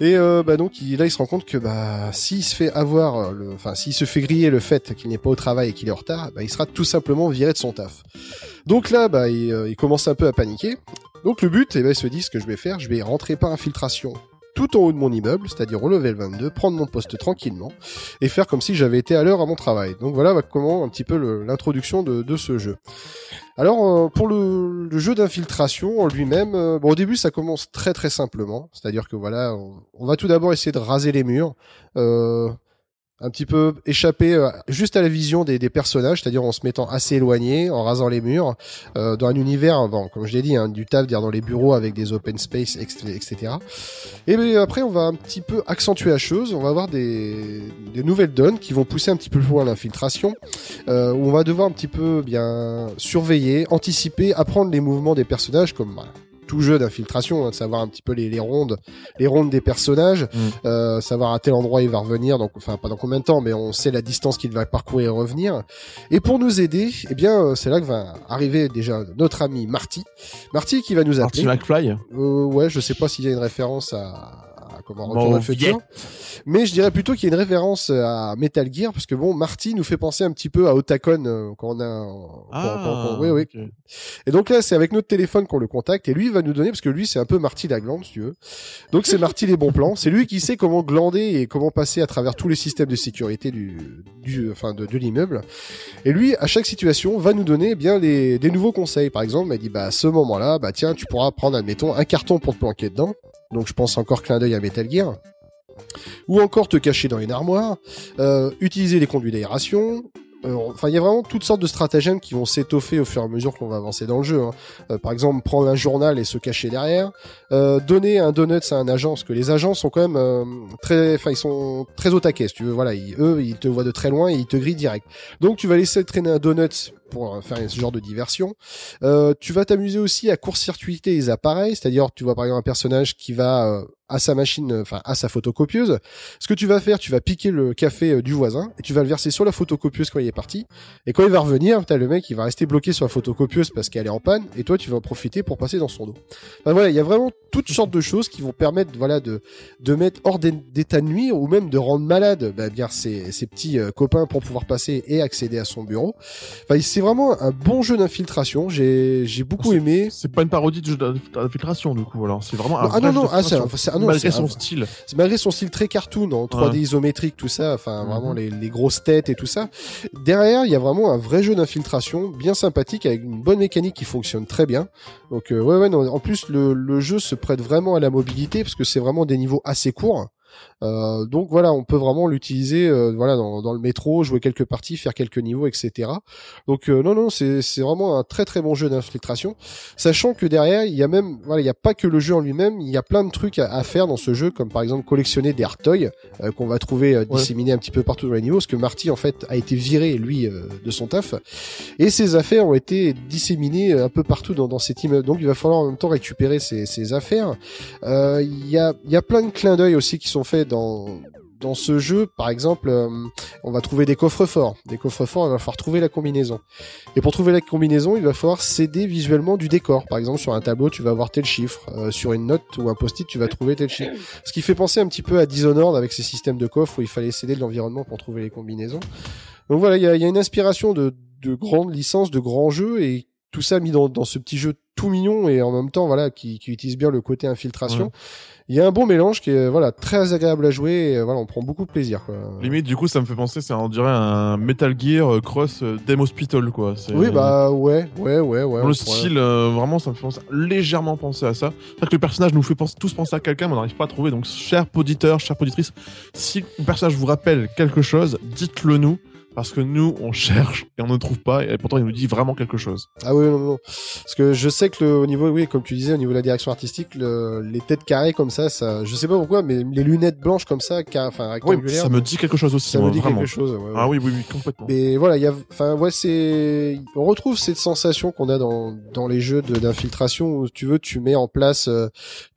Et euh, bah donc là, il se rend compte que bah s'il se fait avoir, euh, enfin s'il se fait griller le fait qu'il n'est pas au travail et qu'il est en retard, bah, il sera tout simplement viré de son taf. Donc là, bah il, euh, commence un peu à paniquer. Donc le but, eh ben, il se dit ce que je vais faire, je vais rentrer par infiltration tout en haut de mon immeuble, c'est-à-dire au level 22, prendre mon poste tranquillement et faire comme si j'avais été à l'heure à mon travail. Donc voilà bah, comment un petit peu l'introduction de, ce jeu. Alors euh, pour le, jeu d'infiltration en lui-même, euh, bon au début ça commence très très simplement, c'est-à-dire que voilà, on, on va tout d'abord essayer de raser les murs, euh, un petit peu échapper euh, juste à la vision des, personnages, c'est-à-dire en se mettant assez éloigné, en rasant les murs, euh, dans un univers, bon comme je l'ai dit, hein, du taf, dire dans les bureaux avec des open space, etc. Et bien après on va un petit peu accentuer la chose, on va avoir des, nouvelles donnes qui vont pousser un petit peu plus loin l'infiltration euh, où on va devoir un petit peu bien surveiller, anticiper, apprendre les mouvements des personnages comme bah, tout jeu d'infiltration, hein, de savoir un petit peu les, les rondes, les rondes des personnages, Mm. euh, savoir à tel endroit il va revenir, donc enfin pas dans combien de temps, mais on sait la distance qu'il va parcourir et revenir. Et pour nous aider, eh bien euh, c'est là que va arriver déjà notre ami Marty, Marty qui va nous Marty appeler. McFly. Euh, ouais, je sais pas s'il y a une référence à, à comment Retour Bon, vers le futur. Mais je dirais plutôt qu'il y a une référence à Metal Gear, parce que bon, Marty nous fait penser un petit peu à Otakon euh, quand on a. quand- quand- quand- oui, oui. Et donc là, c'est avec notre téléphone qu'on le contacte, et lui il va nous donner, parce que lui c'est un peu Marty la glande, si tu veux. Donc c'est Marty les bons plans. C'est lui qui sait comment glander et comment passer à travers tous les systèmes de sécurité du, du, enfin de, de l'immeuble. Et lui, à chaque situation, va nous donner eh bien les, des nouveaux conseils. Par exemple, il dit bah à ce moment-là, bah tiens, tu pourras prendre, admettons, un carton pour te planquer dedans. Donc je pense encore clin d'œil à Metal Gear. ou encore te cacher dans une armoire, euh, utiliser les conduits d'aération. Euh, Enfin, il y a vraiment toutes sortes de stratagèmes qui vont s'étoffer au fur et à mesure qu'on va avancer dans le jeu. hein. Euh, par exemple, prendre un journal et se cacher derrière. Euh, donner un donut à un agent, parce que les agents sont quand même euh, très, enfin, ils sont très au taquet. Si tu veux, voilà, eux, ils te voient de très loin et ils te grillent direct. Donc, tu vas laisser traîner un donut pour euh, faire ce genre de diversion. Euh, tu vas t'amuser aussi à court-circuiter les appareils, c'est-à-dire tu vois par exemple un personnage qui va euh, à sa machine, euh, enfin à sa photocopieuse. Ce que tu vas faire, tu vas piquer le café euh, du voisin et tu vas le verser sur la photocopieuse quand il est parti. Et quand il va revenir, t'as le mec qui va rester bloqué sur la photocopieuse parce qu'elle est en panne et toi tu vas en profiter pour passer dans son dos. Enfin, voilà, il y a vraiment toutes sortes de choses qui vont permettre voilà de de mettre hors d'é- d'état de nuire ou même de rendre malade bah, bien ses, ses petits copains pour pouvoir passer et accéder à son bureau. C'est vraiment un bon jeu d'infiltration. J'ai j'ai beaucoup aimé. C'est pas une parodie de jeu d'inf- d'infiltration, du coup, alors. C'est vraiment un ah vrai non, non, ah, c'est- d'infiltration, c'est- ah non, malgré son un- style. Malgré son style très cartoon en 3D isométrique tout ça enfin Mhm. vraiment les, les grosses têtes et tout ça derrière il y a vraiment un vrai jeu d'infiltration bien sympathique avec une bonne mécanique qui fonctionne très bien donc euh, ouais ouais non, en plus le, le jeu se prête vraiment à la mobilité parce que c'est vraiment des niveaux assez courts Euh, donc voilà, on peut vraiment l'utiliser euh, voilà dans, dans le métro, jouer quelques parties, faire quelques niveaux, etc. Donc euh, non non, c'est c'est vraiment un très très bon jeu d'infiltration, sachant que derrière il y a même voilà il y a pas que le jeu en lui-même, il y a plein de trucs à, à faire dans ce jeu, comme par exemple collectionner des hard toys euh, qu'on va trouver euh, Ouais. disséminés un petit peu partout dans les niveaux, parce que Marty en fait a été viré lui euh, de son taf et ses affaires ont été disséminées un peu partout dans, dans cet immeuble. Donc il va falloir en même temps récupérer ces, ces affaires. Euh, Il y, a, il y a plein de clins d'œil aussi qui sont faits dans ce jeu, par exemple, euh, on va trouver des coffres forts. Des coffres forts, il va falloir trouver la combinaison. Et pour trouver la combinaison, il va falloir s'aider visuellement du décor. Par exemple, sur un tableau, tu vas avoir tel chiffre. Euh, sur une note ou un post-it, tu vas trouver tel chiffre. Ce qui fait penser un petit peu à Dishonored avec ses systèmes de coffres où il fallait s'aider de l'environnement pour trouver les combinaisons. Donc voilà, il y a, une inspiration de, de grandes licences, de grands jeux et tout ça mis dans, ce petit jeu tout mignon et en même temps voilà qui, utilise bien le côté infiltration. Il y a un bon mélange qui est voilà très agréable à jouer et euh, voilà on prend beaucoup de plaisir quoi. Limite, du coup, ça me fait penser, ça on dirait un Metal Gear euh, Cross euh, Dem Hospital, quoi. C'est- Oui bah ouais ouais ouais ouais. Dans le style, euh, vraiment, ça me fait penser- légèrement penser à ça. C'est-à-dire que le personnage nous fait penser- tous penser à quelqu'un, mais on n'arrive pas à trouver. Donc, cher auditeur, chère auditrice, si le personnage vous rappelle quelque chose, dites-le nous. Parce que nous, on cherche et on ne trouve pas, et pourtant il nous dit vraiment quelque chose. Ah oui non non parce que je sais que le, au niveau oui comme tu disais au niveau de la direction artistique le- les têtes carrées comme ça ça je sais pas pourquoi mais les lunettes blanches comme ça car, enfin Oui, ça me dit quelque chose aussi, ça me dit vraiment. quelque chose. ouais, ouais. Ah oui, oui, oui, complètement. Mais voilà, il y a, enfin, ouais, c'est, on retrouve cette sensation qu'on a dans dans les jeux d'infiltration où tu veux, tu mets en place euh,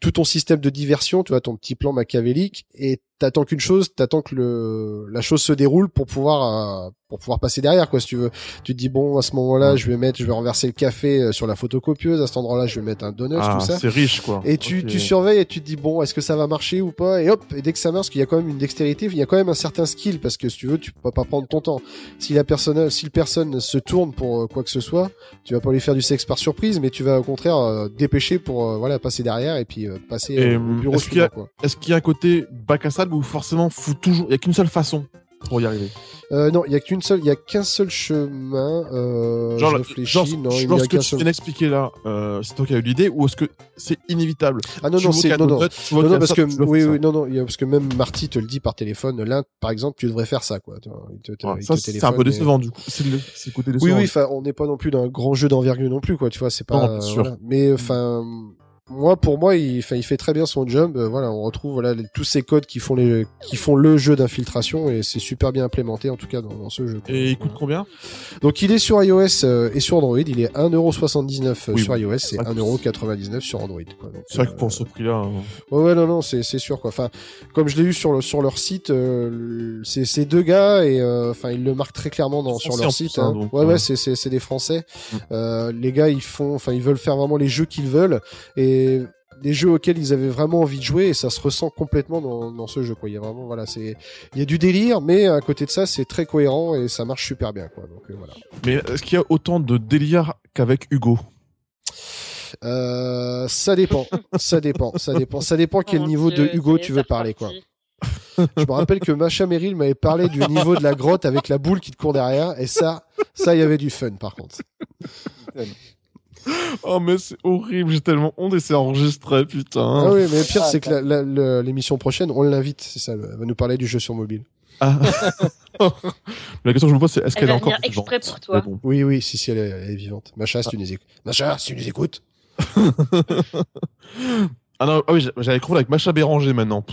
tout ton système de diversion, tu vois, ton petit plan machiavélique, et t'attends qu'une chose, t'attends que le la chose se déroule pour pouvoir euh, pour pouvoir passer derrière, quoi, si tu veux. Tu te dis bon, à ce moment-là, je vais mettre, je vais renverser le café euh, sur la photocopieuse, à cet endroit-là, je vais mettre un donut, ah, tout ça. c'est riche, quoi. Et tu, tu surveilles et tu te dis bon est-ce que ça va marcher ou pas? Et hop et dès que ça marche parce qu'il y a quand même une dextérité il y a quand même un certain skill parce que si tu veux tu peux pas prendre ton temps si la personne si le personne se tourne pour euh, quoi que ce soit tu vas pas lui faire du sexe par surprise mais tu vas au contraire euh, dépêcher pour euh, voilà passer derrière et puis euh, passer Et, au bureau est-ce qu'il y a- suivant, quoi. Est-ce qu'il y a un côté bac à sable où forcément faut toujours, il y a qu'une seule façon pour y arriver. Euh, non il y a qu'une seule il y a qu'un seul chemin euh, genre, je le- réfléchis genre, non il genre y a ce que tu seul viens d'expliquer là, euh, c'est toi qui as eu l'idée ou est-ce que c'est inévitable? Ah non Tu non c'est non un non Non, non, parce ça, que oui, oui, non, non, parce que même Marty te le dit par téléphone. L'un, par exemple, tu devrais faire ça, quoi. Tu vois, il te- te- Ouais, il ça, te c'est un peu mais- décevant du coup. C'est le, côté Oui, décevant. oui, enfin, on n'est pas non plus d'un grand jeu d'envergure non plus, quoi. Tu vois, c'est pas. Sûr. voilà. Mais enfin, moi, pour moi, il, il fait très bien son job. Euh, voilà, on retrouve voilà les- tous ces codes qui font les, qui font le jeu d'infiltration et c'est super bien implémenté en tout cas dans, dans ce jeu. Et il coûte combien? Donc, il est sur iOS euh, et sur Android. Il est 1,79€ Oui, sur iOS et c'est vrai que- 1,99€ sur Android. C'est vrai euh, que pour ce prix-là, hein. Ouais, ouais, non, non, c'est, c'est sûr, quoi. Enfin, comme je l'ai eu sur le, sur leur site, euh, c'est, c'est deux gars et, euh, enfin, ils le marquent très clairement dans, sur leur site. hein, hein. donc, ouais, euh. ouais, c'est, c'est, c'est des Français. Mm. Euh, les gars, ils font, enfin, ils veulent faire vraiment les jeux qu'ils veulent et des jeux auxquels ils avaient vraiment envie de jouer et ça se ressent complètement dans, dans ce jeu, quoi. Il y a vraiment, voilà, c'est, il y a du délire, mais à côté de ça, c'est très cohérent et ça marche super bien, quoi. Donc, euh, voilà. mais est-ce qu'il y a autant de délire qu'avec Hugo? Euh, ça dépend, ça dépend, ça dépend, ça dépend quel niveau de Hugo tu veux parler, quoi. Je me rappelle que Macha Merrill m'avait parlé du niveau de la grotte avec la boule qui te court derrière, et ça, ça, il y avait du fun, par contre. Oh, mais c'est horrible, j'ai tellement honte et c'est enregistré, putain. Ah oui, mais le pire, Ah, c'est que la- l'émission prochaine, on l'invite, c'est ça, elle va nous parler du jeu sur mobile. Ah. la question que je me pose, c'est est-ce Elle qu'elle est encore exprès vivante pour toi. Mais bon. Oui, oui, si, si, elle est, elle est vivante. Macha, si tu nous écoutes. Macha, si tu nous écoutes. Ah non, ah oui, j'a- j'avais cru avec Macha Béranger maintenant.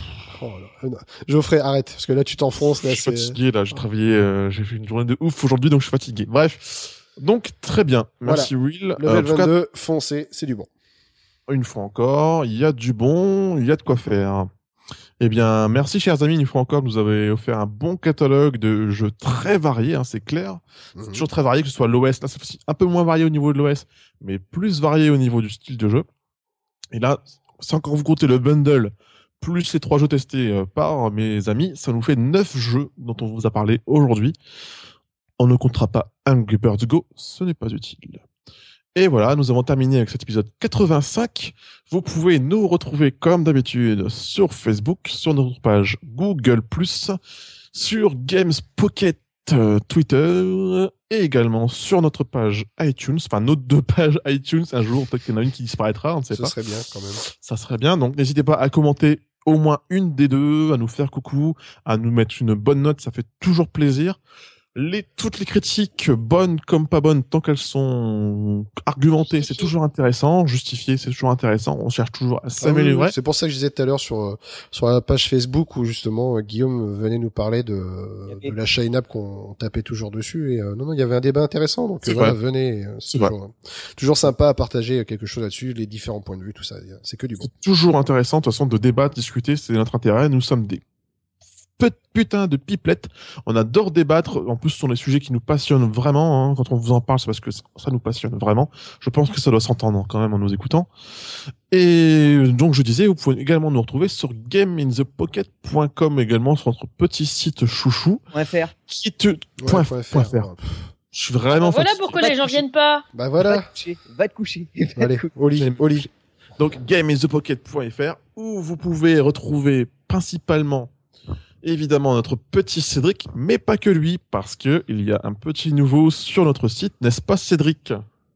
Oh là. euh, non. Geoffrey, arrête, parce que là, tu t'enfonces, je là, suis c'est... fatigué, là, j'ai travaillé, euh, j'ai fait une journée de ouf aujourd'hui, donc je suis fatigué. Bref. Donc, très bien. Merci, Will. Euh, Level en tout cas, 22, foncé, c'est du bon. une fois encore, il y a du bon, il y a de quoi faire. Eh bien, merci chers amis, une fois encore, vous avez offert un bon catalogue de jeux très variés, hein, c'est clair. C'est Mhm. toujours très varié, que ce soit l'OS, là, c'est aussi un peu moins varié au niveau de l'OS, mais plus varié au niveau du style de jeu. Et là, sans encore vous compter le bundle, plus les trois jeux testés euh, par mes amis, ça nous fait neuf jeux dont on vous a parlé aujourd'hui. On ne comptera pas Angry Birds Go, ce n'est pas utile. Et voilà, nous avons terminé avec cet épisode 85. Vous pouvez nous retrouver comme d'habitude sur Facebook, sur notre page Google+, sur Games Pocket euh, Twitter et également sur notre page iTunes, enfin notre deux pages iTunes. Un jour, peut-être qu'il y en a une qui disparaîtra, on ne sait Ce pas. serait bien, quand même. Ça serait bien. Donc n'hésitez pas à commenter au moins une des deux, à nous faire coucou, à nous mettre une bonne note, ça fait toujours plaisir. Les, toutes les critiques, bonnes comme pas bonnes, tant qu'elles sont argumentées, c'est toujours intéressant. Justifiées, c'est toujours intéressant. On cherche toujours à Ah oui, s'améliorer. C'est pour ça que je disais tout à l'heure sur euh, sur la page Facebook où justement euh, Guillaume venait nous parler de, de la Shine-App qu'on tapait toujours dessus et euh, non non il y avait un débat intéressant donc euh, voilà vrai. venez euh, c'est vrai. toujours, toujours sympa à partager quelque chose là-dessus les différents points de vue tout ça c'est que du bon. C'est toujours intéressant, de toute façon, de débattre, discuter, c'est notre intérêt. Nous sommes des putain de pipelettes. On adore débattre. En plus, ce sont des sujets qui nous passionnent vraiment. hein. Quand on vous en parle, c'est parce que ça ça nous passionne vraiment. Je pense que ça doit s'entendre quand même en nous écoutant. Et donc, je disais, vous pouvez également nous retrouver sur gameinthepocket.com également sur notre petit site chouchou faire. qui te Ouais, point, point point fr, fr. Je suis vraiment Voilà fatigué. pourquoi Va les gens viennent pas. bah Va voilà te coucher. Va te coucher. Va te allez coucher. au lit au lit Donc gameinthepocket.fr où vous pouvez retrouver principalement évidemment notre petit Cédric, mais pas que lui, parce que il y a un petit nouveau sur notre site, n'est-ce pas Cédric?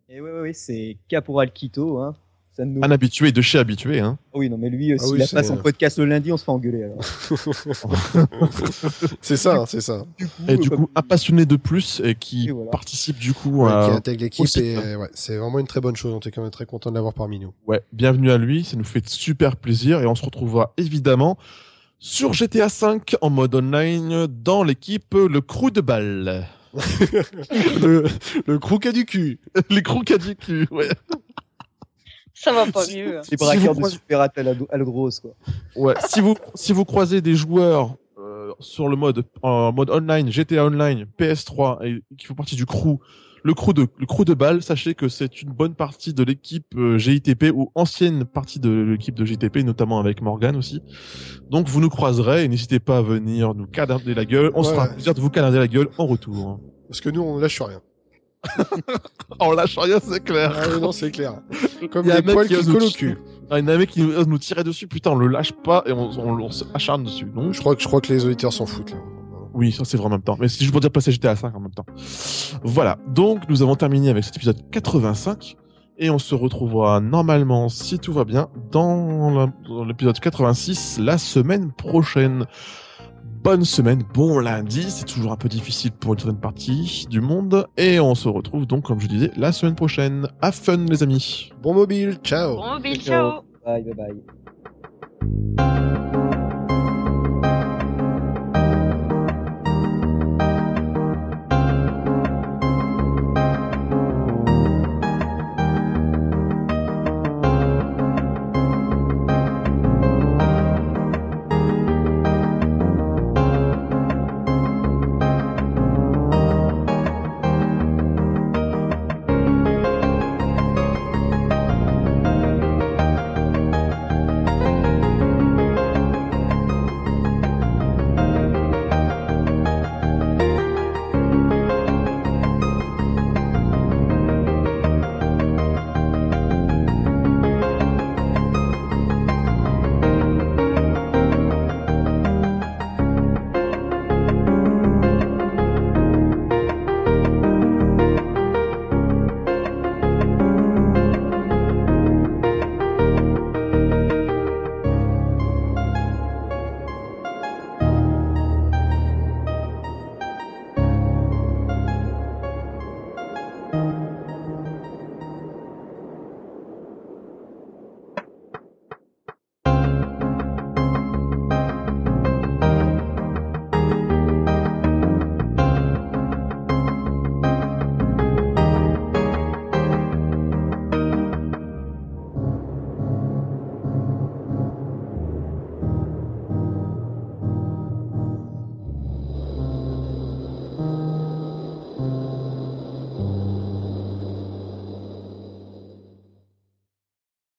Et oui, oui, oui, c'est Caporal Quito, hein. Ça nous... Un habitué de chez habitué, hein. Ah oui, non, mais lui, euh, Ah s'il oui, a pas c'est- son podcast le lundi, on se fait engueuler, alors. c'est ça c'est ça Du coup, Et du euh, coup, un passionné de plus et qui Et voilà. participe du coup Ouais, à... qui intègre l'équipe et euh, ouais, c'est vraiment une très bonne chose on est quand même très content de l'avoir parmi nous Ouais, bienvenue à lui, ça nous fait super plaisir et on se retrouvera évidemment sur GTA V en mode online dans l'équipe Le Crew de Balle. le le croquet du cul Les crocs du cul, ouais. Ça va pas Si- mieux. les si braqueurs vous de croisez- Super à la, à la grosse, quoi. Ouais, si vous si vous croisez des joueurs euh, sur le mode en mode online, GTA Online, PS3 et qui font partie du crew, le crew de le crew de balle, sachez que c'est une bonne partie de l'équipe euh, GITP ou ancienne partie de l'équipe de GITP, notamment avec Morgan aussi. Donc vous nous croiserez et n'hésitez pas à venir nous canarder la gueule. On Ouais. sera plaisir de vous canarder la gueule en retour. parce que nous on lâche rien On lâche rien, c'est clair. ah non c'est clair comme Il y a un les mec poils qui qui collent au cul Ah, Il y en a un mec qui nous, nous tirait dessus, putain, on le lâche pas et on, on, on s'acharne dessus. Donc je crois que je crois que les auditeurs s'en foutent là Oui, ça c'est vrai en même temps. Mais c'est juste pour dire passer GTA 5 en même temps. Voilà. Donc nous avons terminé avec cet épisode 85 et on se retrouvera normalement, si tout va bien, dans l'épisode 86 la semaine prochaine. Bonne semaine, bon lundi. C'est toujours un peu difficile pour une certaine partie du monde et on se retrouve donc, comme je disais, la semaine prochaine. À fun, les amis. bon mobile ciao Bon mobile, Ciao. ciao. Bye, bye, bye.